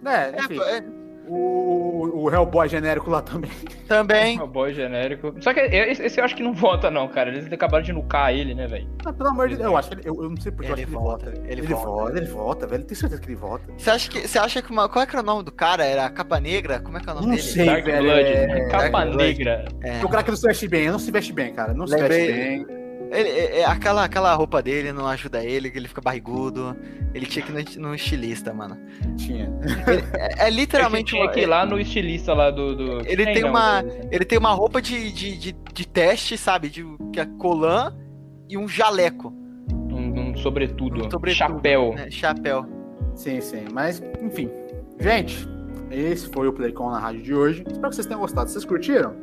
É, É, enfim. é, O, o Hellboy genérico lá também. também. Um boy genérico. Só que esse esse eu acho que não vota, não, cara. Eles acabaram de nucar ele, né, velho? Ah, pelo amor de Deus, eu acho que ele, eu, eu não sei porque eu Ele acho que ele volta, vota. ele Ele volta. volta, ele volta, velho. Tenho certeza que ele volta. Você acha que, você acha que uma, qual é que era o nome do cara? Era Capa Negra? Como é que é o nome Não dele? sei. Dark velho, Blood, é- capa Dark Blood. negra. É. O cara que não se veste bem, não se veste bem, cara. Não se Lembrei- veste bem. Ele, é- é- aquela, aquela roupa dele não ajuda ele, que ele fica barrigudo. Ele tinha que ir no, no estilista, mano. Tinha. É, é Ele literalmente tinha uma, que ir lá no estilista lá do. do- Ele tem não, uma- do- Ele tem uma roupa de, de, de, de teste, sabe? De, que é colã e um jaleco. Um, um sobretudo. Um sobretudo, Chapéu. né? Chapéu. Sim, sim. Mas, enfim. Gente, esse foi o Playcon na rádio de hoje. Espero que vocês tenham gostado. Vocês curtiram?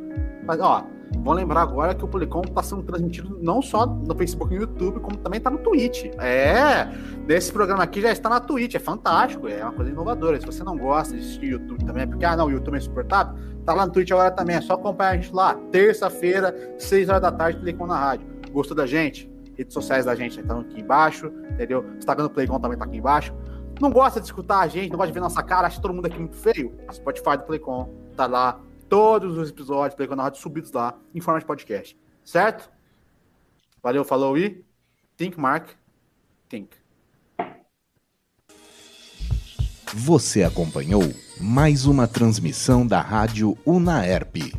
Mas, ó, vão lembrar agora que o Playcon tá sendo transmitido não só no Facebook e no YouTube, como também tá no Twitch. É! Desse programa aqui já está na Twitch. É fantástico. É uma coisa inovadora. Se você não gosta de assistir YouTube também, é porque, ah, não, o YouTube é insuportável, tá lá no Twitch agora também. É só acompanhar a gente lá. Terça-feira, 6 horas da tarde, Playcon na rádio. Gostou da gente? Redes sociais da gente estão aqui embaixo, entendeu? Instagram do Playcon também tá aqui embaixo. Não gosta de escutar a gente, não gosta de ver nossa cara, acha todo mundo aqui muito feio? Spotify do Playcon, tá lá. Todos os episódios do rádio subidos lá, em forma de podcast. Certo? Valeu, falou e. Think, Mark. Think. Você acompanhou mais uma transmissão da Rádio Unaerp.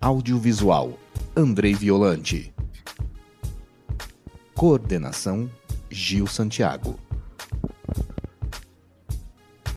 Audiovisual Andrei Violante. Coordenação Gil Santiago.